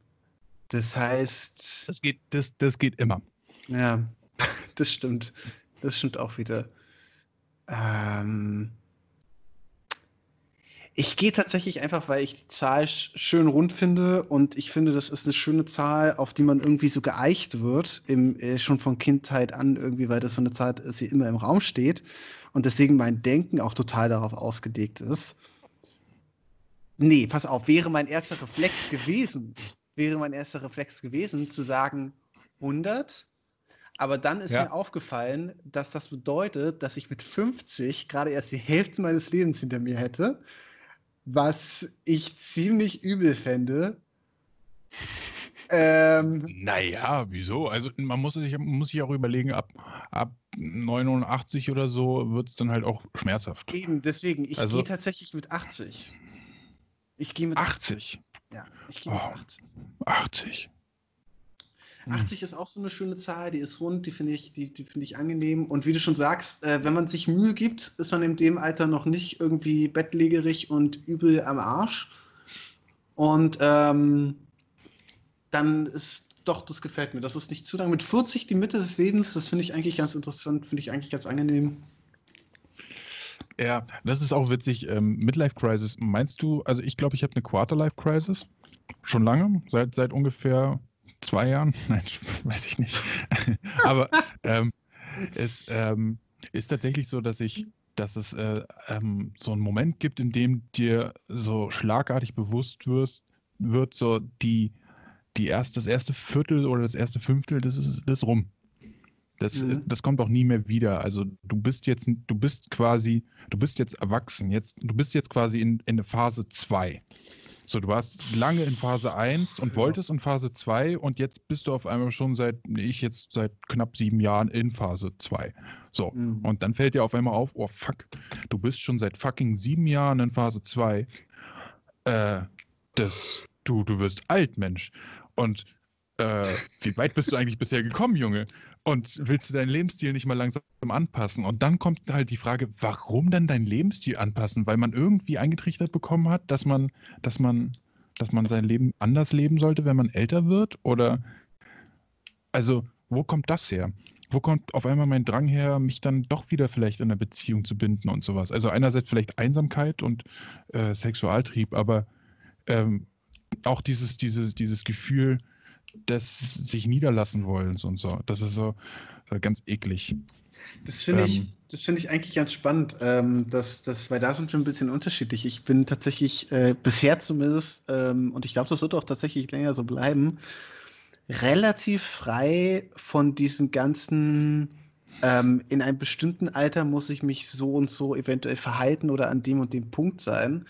das heißt, Das geht, das, das geht immer. ja, das stimmt. Das stimmt auch wieder. Ähm, ich gehe tatsächlich einfach, weil ich die Zahl sch schön rund finde und ich finde, das ist eine schöne Zahl, auf die man irgendwie so geeicht wird, im, äh, schon von Kindheit an irgendwie, weil das so eine Zahl ist, die immer im Raum steht und deswegen mein Denken auch total darauf ausgelegt ist. Nee, pass auf, wäre mein erster Reflex gewesen, wäre mein erster Reflex gewesen, zu sagen 100, aber dann ist Ja. mir aufgefallen, dass das bedeutet, dass ich mit 50 gerade erst die Hälfte meines Lebens hinter mir hätte, was ich ziemlich übel fände. Ähm, Naja, wieso? Also man muss sich, muss sich auch überlegen, ab, ab 89 oder so wird es dann halt auch schmerzhaft. eben, deswegen, ich Also- gehe tatsächlich mit 80. Ich gehe mit 80. Ja, ich gehe mit Oh. 80. 80. Hm. 80 ist auch so eine schöne Zahl, die ist rund, die finde ich, die, die finde ich angenehm. Und wie du schon sagst, äh, wenn man sich Mühe gibt, ist man in dem Alter noch nicht irgendwie bettlägerig und übel am Arsch. Und ähm, dann ist doch, das gefällt mir. Das ist nicht zu lang. Mit 40 die Mitte des Lebens, das finde ich eigentlich ganz interessant, finde ich eigentlich ganz angenehm. Ja, das ist auch witzig. Ähm, Midlife Crisis, meinst du, also ich glaube, ich habe eine Quarterlife Crisis. Schon lange, seit, seit ungefähr zwei Jahren. Nein, weiß ich nicht. Aber ähm, es ähm, ist tatsächlich so, dass ich, dass es äh, ähm, so einen Moment gibt, in dem dir so schlagartig bewusst wirst, wird, so die, die erst, das erste Viertel oder das erste Fünftel, das ist, das rum. Das, Mhm. ist, das kommt auch nie mehr wieder. Also du bist jetzt, du bist quasi, du bist jetzt erwachsen. Jetzt, du bist jetzt quasi in, in Phase 2. So, du warst lange in Phase 1 und Ja. wolltest in Phase 2 und jetzt bist du auf einmal schon seit, ich jetzt seit knapp sieben Jahren in Phase 2. So, Mhm. und dann fällt dir auf einmal auf, oh fuck, du bist schon seit fucking sieben Jahren in Phase 2. Äh, das, du, du wirst alt, Mensch. Und äh, wie weit bist du eigentlich bisher gekommen, Junge? Und willst du deinen Lebensstil nicht mal langsam anpassen? Und dann kommt halt die Frage, warum denn deinen Lebensstil anpassen? Weil man irgendwie eingetrichtert bekommen hat, dass man, dass man, dass man sein Leben anders leben sollte, wenn man älter wird? Oder also, wo kommt das her? Wo kommt auf einmal mein Drang her, mich dann doch wieder vielleicht in einer Beziehung zu binden und sowas? Also einerseits vielleicht Einsamkeit und äh, Sexualtrieb, aber ähm, auch dieses, dieses, dieses Gefühl des sich niederlassen wollens und so. Das ist so, so ganz eklig. Das finde ich, Ähm. das finde ich eigentlich ganz spannend, ähm, dass, dass, weil da sind wir ein bisschen unterschiedlich. Ich bin tatsächlich äh, bisher zumindest, ähm, und ich glaube, das wird auch tatsächlich länger so bleiben, relativ frei von diesen ganzen, ähm, in einem bestimmten Alter muss ich mich so und so eventuell verhalten oder an dem und dem Punkt sein.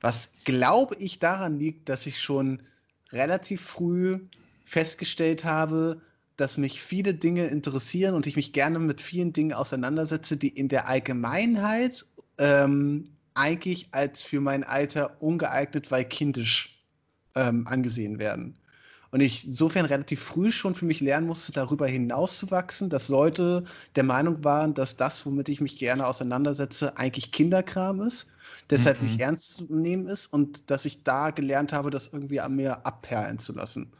Was glaube ich daran liegt, dass ich schon relativ früh festgestellt habe, dass mich viele Dinge interessieren und ich mich gerne mit vielen Dingen auseinandersetze, die in der Allgemeinheit ähm, eigentlich als für mein Alter ungeeignet, weil kindisch ähm, angesehen werden. Und ich insofern relativ früh schon für mich lernen musste, darüber hinauszuwachsen, dass Leute der Meinung waren, dass das, womit ich mich gerne auseinandersetze, eigentlich Kinderkram ist, deshalb Mhm. nicht ernst zu nehmen ist und dass ich da gelernt habe, das irgendwie an mir abperlen zu lassen.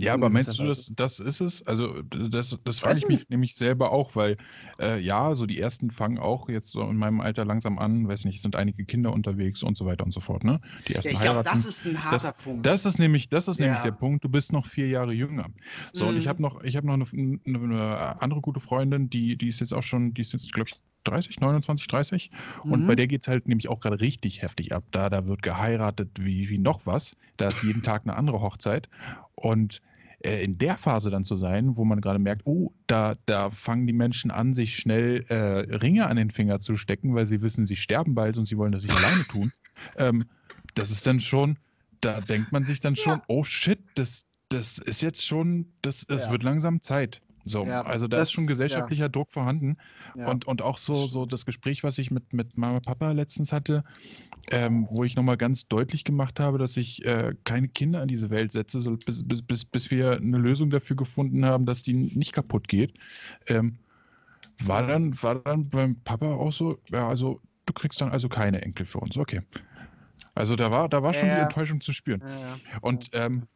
Ja, aber In meinst du, das, das ist es? Also, das, das frage ich mich nämlich selber auch, weil, äh, ja, so die ersten fangen auch jetzt so in meinem Alter langsam an, weiß nicht, es sind einige Kinder unterwegs und so weiter und so fort, ne? Die Ja, ersten ich glaube, das ist ein harter Punkt. Das ist nämlich, das ist nämlich Ja. der Punkt. Du bist noch vier Jahre jünger. So, und ich Mhm. habe noch, ich habe noch eine, eine, eine andere gute Freundin, die, die ist jetzt auch schon, die ist jetzt, glaube ich, 30, 29, 30. Und Mhm. bei der geht es halt nämlich auch gerade richtig heftig ab. Da, da wird geheiratet wie, wie noch was. Da ist jeden Tag eine andere Hochzeit. Und äh, in der Phase dann zu sein, wo man gerade merkt, oh, da, da fangen die Menschen an, sich schnell äh, Ringe an den Finger zu stecken, weil sie wissen, sie sterben bald und sie wollen das nicht alleine tun. Ähm, das ist dann schon, da denkt man sich dann schon, oh shit, das, das ist jetzt schon, das, es Ja. wird langsam Zeit. So, Ja, also da das- ist schon gesellschaftlicher Druck vorhanden. Ja. Und, und auch so, so das Gespräch, was ich mit, mit Mama Papa letztens hatte, ähm, wo ich nochmal ganz deutlich gemacht habe, dass ich äh, keine Kinder in diese Welt setze, so, bis, bis, bis, bis wir eine Lösung dafür gefunden haben, dass die nicht kaputt geht. Ähm, war, dann, war dann beim Papa auch so, ja, also du kriegst dann also keine Enkel für uns, okay. Also da war, da war schon die Ja. Enttäuschung zu spüren. Ja, ja. Und ähm,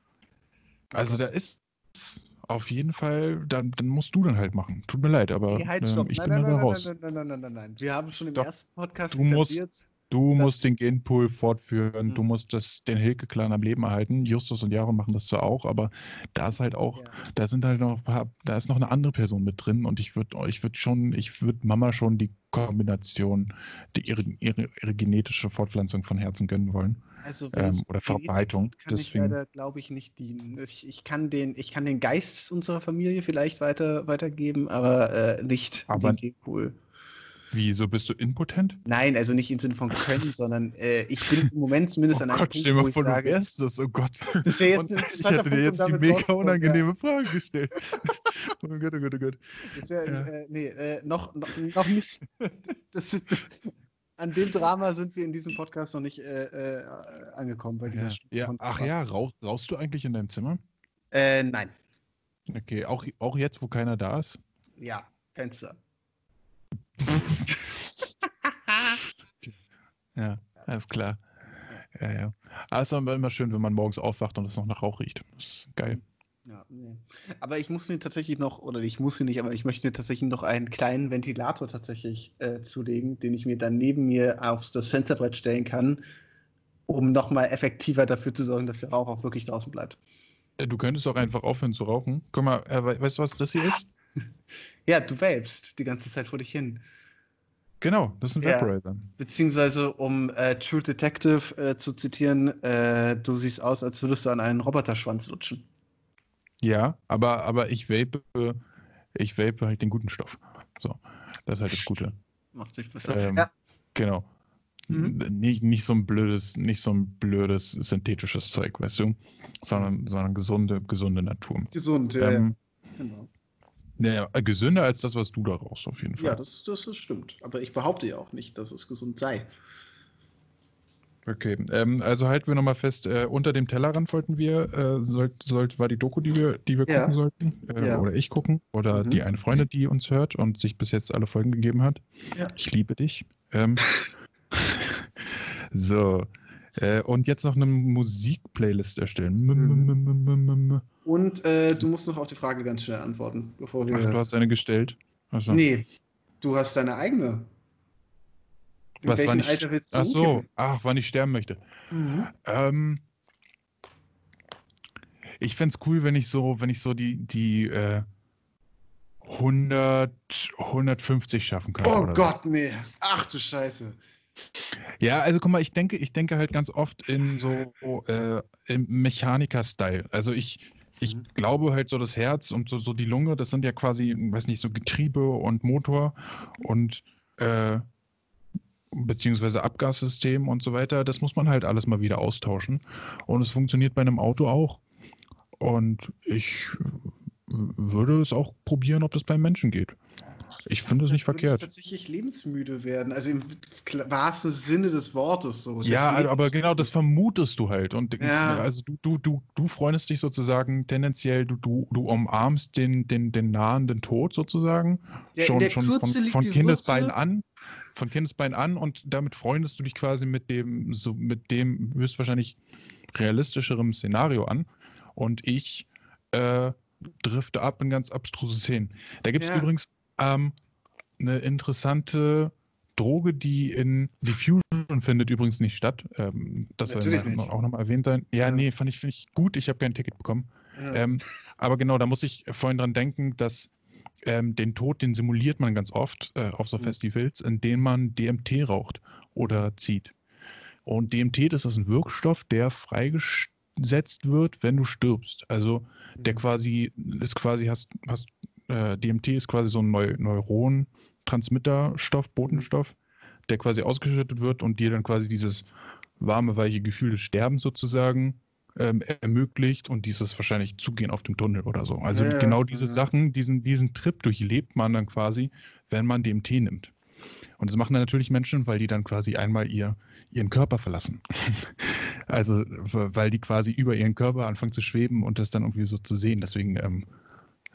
also da ist auf jeden Fall, dann, dann musst du dann halt machen. Tut mir leid, aber Nee, halt, ähm, stopp. ich nein, bin nein, da nein, raus. nein, nein, nein, nein, nein, nein. Wir haben schon im Doch. ersten Podcast Du musst-. Du Das- musst den Genpool fortführen, Mhm. du musst das, den Hilke-Clan am Leben erhalten. Justus und Jaron machen das zwar auch, aber da ist halt auch, Ja. da sind halt noch ein paar, da ist noch eine andere Person mit drin und ich würde ich würd schon, ich würde Mama schon die Kombination, die, ihre, ihre, ihre genetische Fortpflanzung von Herzen gönnen wollen. Also ähm, oder Verbreitung, Kann deswegen- ich leider, glaube ich, nicht dienen. Ich, ich, kann den, ich kann den Geist unserer Familie vielleicht weiter, weitergeben, aber äh, nicht Aber- den Genpool. Wieso bist du impotent? Nein, also nicht im Sinne von können, sondern äh, ich bin im Moment zumindest Oh an einem Gott, Punkt, stell wo mal ich vor, du sage, wärst das, oh Gott. Das wäre jetzt ein ich hätte dir jetzt um die mega ja. unangenehme Frage gestellt. oh Gott, oh Gott, oh Gott. Das ist ja. Äh, nee, äh, noch, noch, noch nicht. Das ist, an dem Drama sind wir in diesem Podcast noch nicht äh, äh, angekommen bei dieser Ja, ja. Ach ja, rauch, rauchst du eigentlich in deinem Zimmer? Äh, nein. Okay, auch, auch jetzt, wo keiner da ist? Ja, Fenster. Ja, alles klar. Ja, ja. Aber es ist immer schön, wenn man morgens aufwacht und es noch nach Rauch riecht. Das ist geil. Ja, nee. Aber ich muss mir tatsächlich noch, oder ich muss mir nicht, aber ich möchte mir tatsächlich noch einen kleinen Ventilator tatsächlich äh, zulegen, den ich mir dann neben mir auf das Fensterbrett stellen kann, um nochmal effektiver dafür zu sorgen, dass der Rauch auch wirklich draußen bleibt. Du könntest auch einfach aufhören zu rauchen. Guck mal, äh, we- weißt du, was das hier ist? Ja, du vapest die ganze Zeit vor dich hin. Genau, das ist ein Ja. Vaporizer. Beziehungsweise, um äh, True Detective äh, zu zitieren, äh, du siehst aus, als würdest du an einen Roboterschwanz lutschen. Ja, aber, aber ich vape, ich vape halt den guten Stoff. So, das ist halt das Gute. Macht sich besser. Ähm, ja, Genau. Mhm. Nicht, nicht so ein blödes, nicht so ein blödes synthetisches Zeug, weißt du? Sondern, sondern gesunde, gesunde Natur. gesund, Ähm, genau. Naja, gesünder als das, was du da rauchst, auf jeden Fall. Ja, das, das, das stimmt. Aber ich behaupte ja auch nicht, dass es gesund sei. Okay, ähm, also halten wir nochmal fest, äh, unter dem Tellerrand wollten wir, äh, sollt, sollt, war die Doku, die wir, die wir Ja. gucken sollten, äh, Ja. oder ich gucken, oder Mhm. die eine Freundin, die uns hört und sich bis jetzt alle Folgen gegeben hat. Ja. Ich liebe dich. Ähm, so, äh, und jetzt noch eine Musikplaylist erstellen. Mhm. Und äh, du musst noch auf die Frage ganz schnell antworten, bevor wir. Ach, du hast eine gestellt. Also, nee, du hast deine eigene. In Was, welchem Alter willst du Ach so, ach, wann ich sterben möchte. Mhm. Ähm, ich fände es cool, wenn ich so, wenn ich so die, die äh, 100, 150 schaffen könnte. Oh Gott, nee. Ach du Scheiße. Ja, also guck mal, ich denke, ich denke halt ganz oft in so äh, im Mechaniker-Style. Also ich, ich Mhm. glaube halt so das Herz und so, so die Lunge, das sind ja quasi, weiß nicht, so Getriebe und Motor und äh, beziehungsweise Abgassystem und so weiter. Das muss man halt alles mal wieder austauschen. Und es funktioniert bei einem Auto auch. Und ich würde es auch probieren, ob das beim Menschen geht. Ich finde es nicht würde verkehrt. Ich tatsächlich lebensmüde werden. Also im wahrsten Sinne des Wortes so. Ja, Das aber genau das vermutest du halt. Und Ja. also du, du, du, du freundest dich sozusagen tendenziell, du, du, du umarmst den, den, den nahenden Tod sozusagen. Ja, schon schon Kürze von, von die Kindesbeinen Würze. an. Von Kindesbeinen an und damit freundest du dich quasi mit dem, so mit dem höchstwahrscheinlich realistischeren Szenario an. Und ich äh, drifte ab in ganz abstruse Szenen. Da gibt es Ja. übrigens ähm, eine interessante Droge, die in Diffusion findet übrigens nicht statt. Ähm, das soll Natürlich nicht. auch nochmal erwähnt sein. Ja, Ja. nee, fand ich, ich gut. Ich habe kein Ticket bekommen. Ja. Ähm, aber genau, da muss ich vorhin dran denken, dass ähm, den Tod, den simuliert man ganz oft äh, auf so Mhm. Festivals, indem man DMT raucht oder zieht. Und DMT, das ist ein Wirkstoff, der freigesetzt wird, wenn du stirbst. Also Mhm. der quasi ist quasi hast, hast äh, DMT ist quasi so ein Neu Neuron-Transmitterstoff, Botenstoff, der quasi ausgeschüttet wird und dir dann quasi dieses warme, weiche Gefühl des Sterbens sozusagen ähm, ermöglicht und dieses wahrscheinlich Zugehen auf dem Tunnel oder so. Also Ja, genau diese ja. Sachen, diesen, diesen Trip durchlebt man dann quasi, wenn man DMT nimmt. Und das machen dann natürlich Menschen, weil die dann quasi einmal ihr, ihren Körper verlassen. also, weil die quasi über ihren Körper anfangen zu schweben und das dann irgendwie so zu sehen. Deswegen, ähm,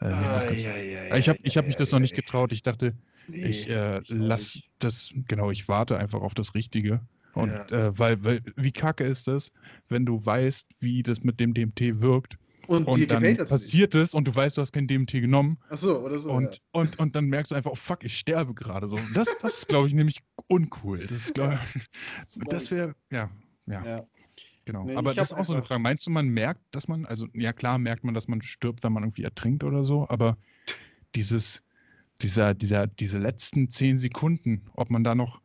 äh, Eieiei, ich habe ich hab mich das noch nicht getraut. Ich dachte, Nee, ich äh, ich auch lass nicht. das, genau, ich warte einfach auf das Richtige. Und Ja. äh, weil, weil, wie kacke ist das, wenn du weißt, wie das mit dem DMT wirkt Und, und dann passiert es und du weißt, du hast kein DMT genommen. Ach so, oder so. und, und, und dann merkst du einfach, oh fuck, ich sterbe gerade so. Das, das ist, glaube ich, nämlich uncool. Das ist, das wäre, ja, ja, ja. Genau. Nee, aber das ist auch so eine Frage. Meinst du, man merkt, dass man, also ja klar merkt man, dass man stirbt, wenn man irgendwie ertrinkt oder so, aber dieses, dieser, dieser, diese letzten zehn Sekunden, ob man da noch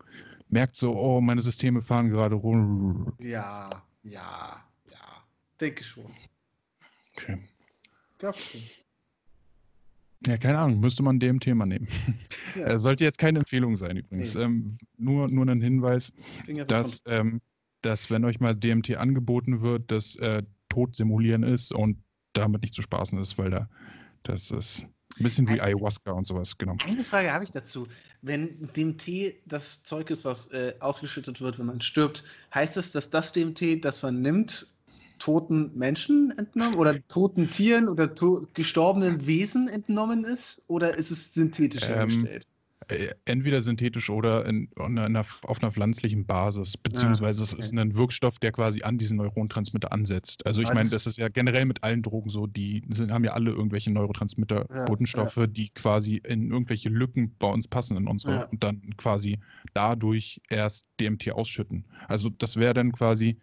merkt, so, oh, meine Systeme fahren gerade rum. Ja, ja, ja. Denke schon. Okay. Glaubst du? Ja, keine Ahnung, müsste man dem Thema nehmen. Ja, Äh, sollte jetzt keine Empfehlung sein übrigens. Nee. Ähm, nur, nur ein Hinweis, dass, ähm, dass wenn euch mal DMT angeboten wird, das äh, Tod simulieren ist und damit nicht zu spaßen ist, weil da das ist ein bisschen wie Ayahuasca und sowas, genau. Eine Frage habe ich dazu. Wenn DMT das Zeug ist, was äh, ausgeschüttet wird, wenn man stirbt, heißt es, dass das DMT, das man nimmt, toten Menschen entnommen oder toten Tieren oder to gestorbenen Wesen entnommen ist? Oder ist es synthetisch Ähm, hergestellt? Äh, Entweder synthetisch oder in, in einer, auf einer pflanzlichen Basis, beziehungsweise es ist okay. ein Wirkstoff, der quasi an diesen Neurontransmitter ansetzt. Also ich Aber meine, das ist- ja generell mit allen Drogen so, die sind, haben ja alle irgendwelche Neurotransmitter, Ja, Botenstoffe, die quasi in irgendwelche Lücken bei uns passen in unsere Ja. und dann quasi dadurch erst DMT ausschütten. Also das wäre dann quasi,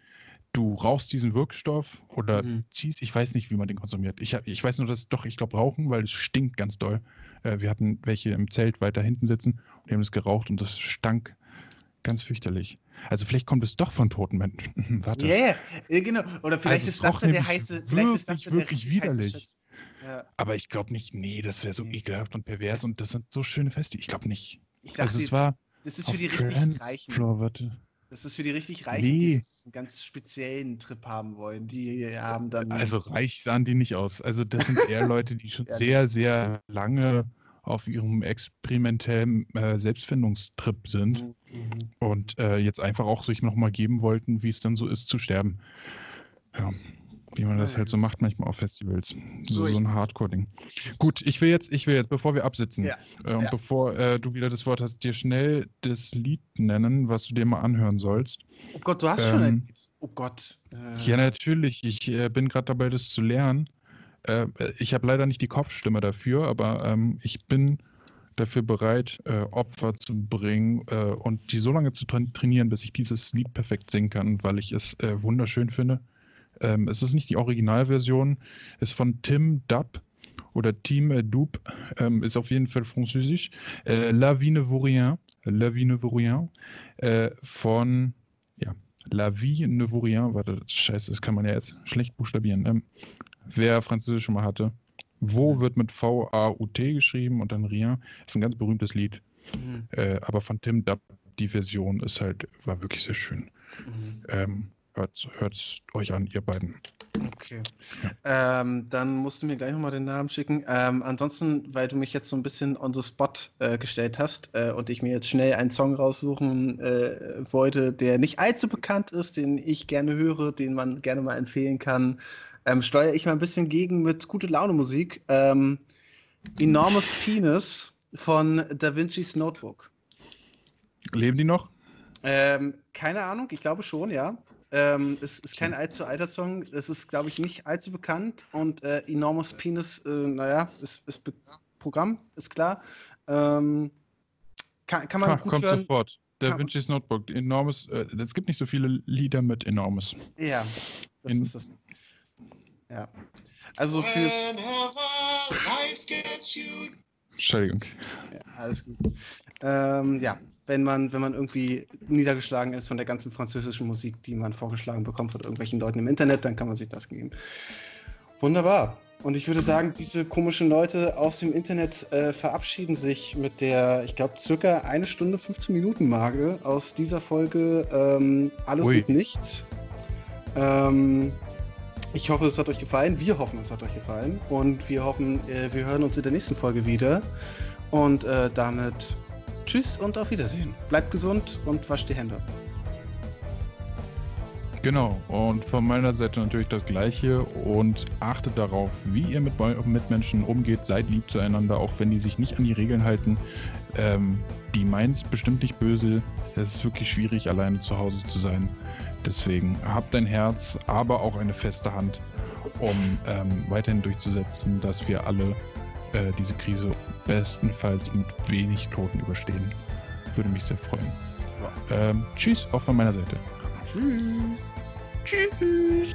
du rauchst diesen Wirkstoff oder Mhm. ziehst, ich weiß nicht, wie man den konsumiert. Ich, ich weiß nur, dass doch, ich glaube, rauchen, weil es stinkt ganz doll. Äh, wir hatten welche im Zelt weiter hinten sitzen und die haben es geraucht und das stank ganz fürchterlich. Also vielleicht kommt es doch von toten Menschen. Warte. Ja, ja, ja, genau. Oder vielleicht Also es ist das dann der heiße, vielleicht ist das wirklich, richtig widerlich. Ja, Aber ich glaube nicht, nee, das wäre so Nee. ekelhaft und pervers Das- und das sind so schöne Feste. Ich glaube nicht. ich Also dir, es war das ist für die richtig Trans Reichen. Floor, warte. Das ist für die richtig Reichen, Nee. die so einen ganz speziellen Trip haben wollen. Die haben dann. Also reich sahen die nicht aus. Also das sind eher Leute, die schon Ja. sehr, sehr lange auf ihrem experimentellen äh, Selbstfindungstrip sind Mhm. und äh, jetzt einfach auch sich nochmal geben wollten, wie es dann so ist zu sterben. Ja, wie man das halt so macht manchmal auf Festivals. So, So, ein Hardcore-Ding. Gut, ich will jetzt, ich will jetzt, bevor wir absitzen Ja, äh, und ja. bevor äh, du wieder das Wort hast, dir schnell das Lied nennen, was du dir mal anhören sollst. Oh Gott, du hast schon ein Ähm, Lied. Oh Gott. Äh, Ja, natürlich. Ich äh, bin gerade dabei, das zu lernen. Äh, ich habe leider nicht die Kopfstimme dafür, aber ähm, ich bin dafür bereit, äh, Opfer zu bringen und die so lange zu tra trainieren, bis ich dieses Lied perfekt singen kann, weil ich es wunderschön finde. Ähm, es ist nicht die Originalversion, ist von Tim Dub oder Team äh, Dub, ähm, ist auf jeden Fall französisch. Äh, La vie ne vaut rien, La vie ne vaut rien, äh, von ja, La vie ne vaut rien, warte, scheiße, das kann man ja jetzt schlecht buchstabieren. Ähm, wer Französisch schon mal hatte, Wo wird mit V-A-U-T geschrieben und dann Rien, ist ein ganz berühmtes Lied, Mhm. äh, aber von Tim Dub, die Version ist halt, war wirklich sehr schön. Mhm. Ähm, hört es euch an, ihr beiden. Okay. Ähm, dann musst du mir gleich nochmal den Namen schicken. Ähm, ansonsten, weil du mich jetzt so ein bisschen on the spot äh, gestellt hast äh, und ich mir jetzt schnell einen Song raussuchen äh, wollte, der nicht allzu bekannt ist, den ich gerne höre, den man gerne mal empfehlen kann, ähm, steuere ich mal ein bisschen gegen mit gute Laune Musik. Ähm, Enormous Penis von Da Vinci's Notebook. Leben die noch? Ähm, keine Ahnung, ich glaube schon, ja. Ähm, es ist kein allzu alter Song. Es ist, glaube ich, nicht allzu bekannt. Und äh, Enormous Penis, äh, naja, ist, ist Programm, ist klar. Ähm, kann, kann man Ha, gut kommt hören. sofort. Da Vinci's Notebook. Enormous. Äh, es gibt nicht so viele Lieder mit Enormous. Ja, das In- ist das. Ja. Also für. Entschuldigung. Ja, alles gut. Ähm, ja, wenn man, wenn man irgendwie niedergeschlagen ist von der ganzen französischen Musik, die man vorgeschlagen bekommt von irgendwelchen Leuten im Internet, dann kann man sich das geben. Wunderbar. Und ich würde sagen, diese komischen Leute aus dem Internet äh, verabschieden sich mit der, ich glaube, circa eine Stunde 15 Minuten Marke aus dieser Folge ähm, Alles Ui. und Nichts. Ähm, ich hoffe, es hat euch gefallen. Wir hoffen, es hat euch gefallen. Und wir hoffen, äh, wir hören uns in der nächsten Folge wieder. Und äh, damit tschüss und auf Wiedersehen. Bleibt gesund und wascht die Hände. Genau. Und von meiner Seite natürlich das Gleiche. Und achtet darauf, wie ihr mit euren Mitmenschen umgeht. Seid lieb zueinander, auch wenn die sich nicht an die Regeln halten. Ähm, die es bestimmt nicht böse. Es ist wirklich schwierig, alleine zu Hause zu sein. Deswegen habt ein Herz, aber auch eine feste Hand, um ähm, weiterhin durchzusetzen, dass wir alle äh, diese Krise bestenfalls mit wenig Toten überstehen. Würde mich sehr freuen. Ähm, tschüss, auch von meiner Seite. Tschüss. Tschüss.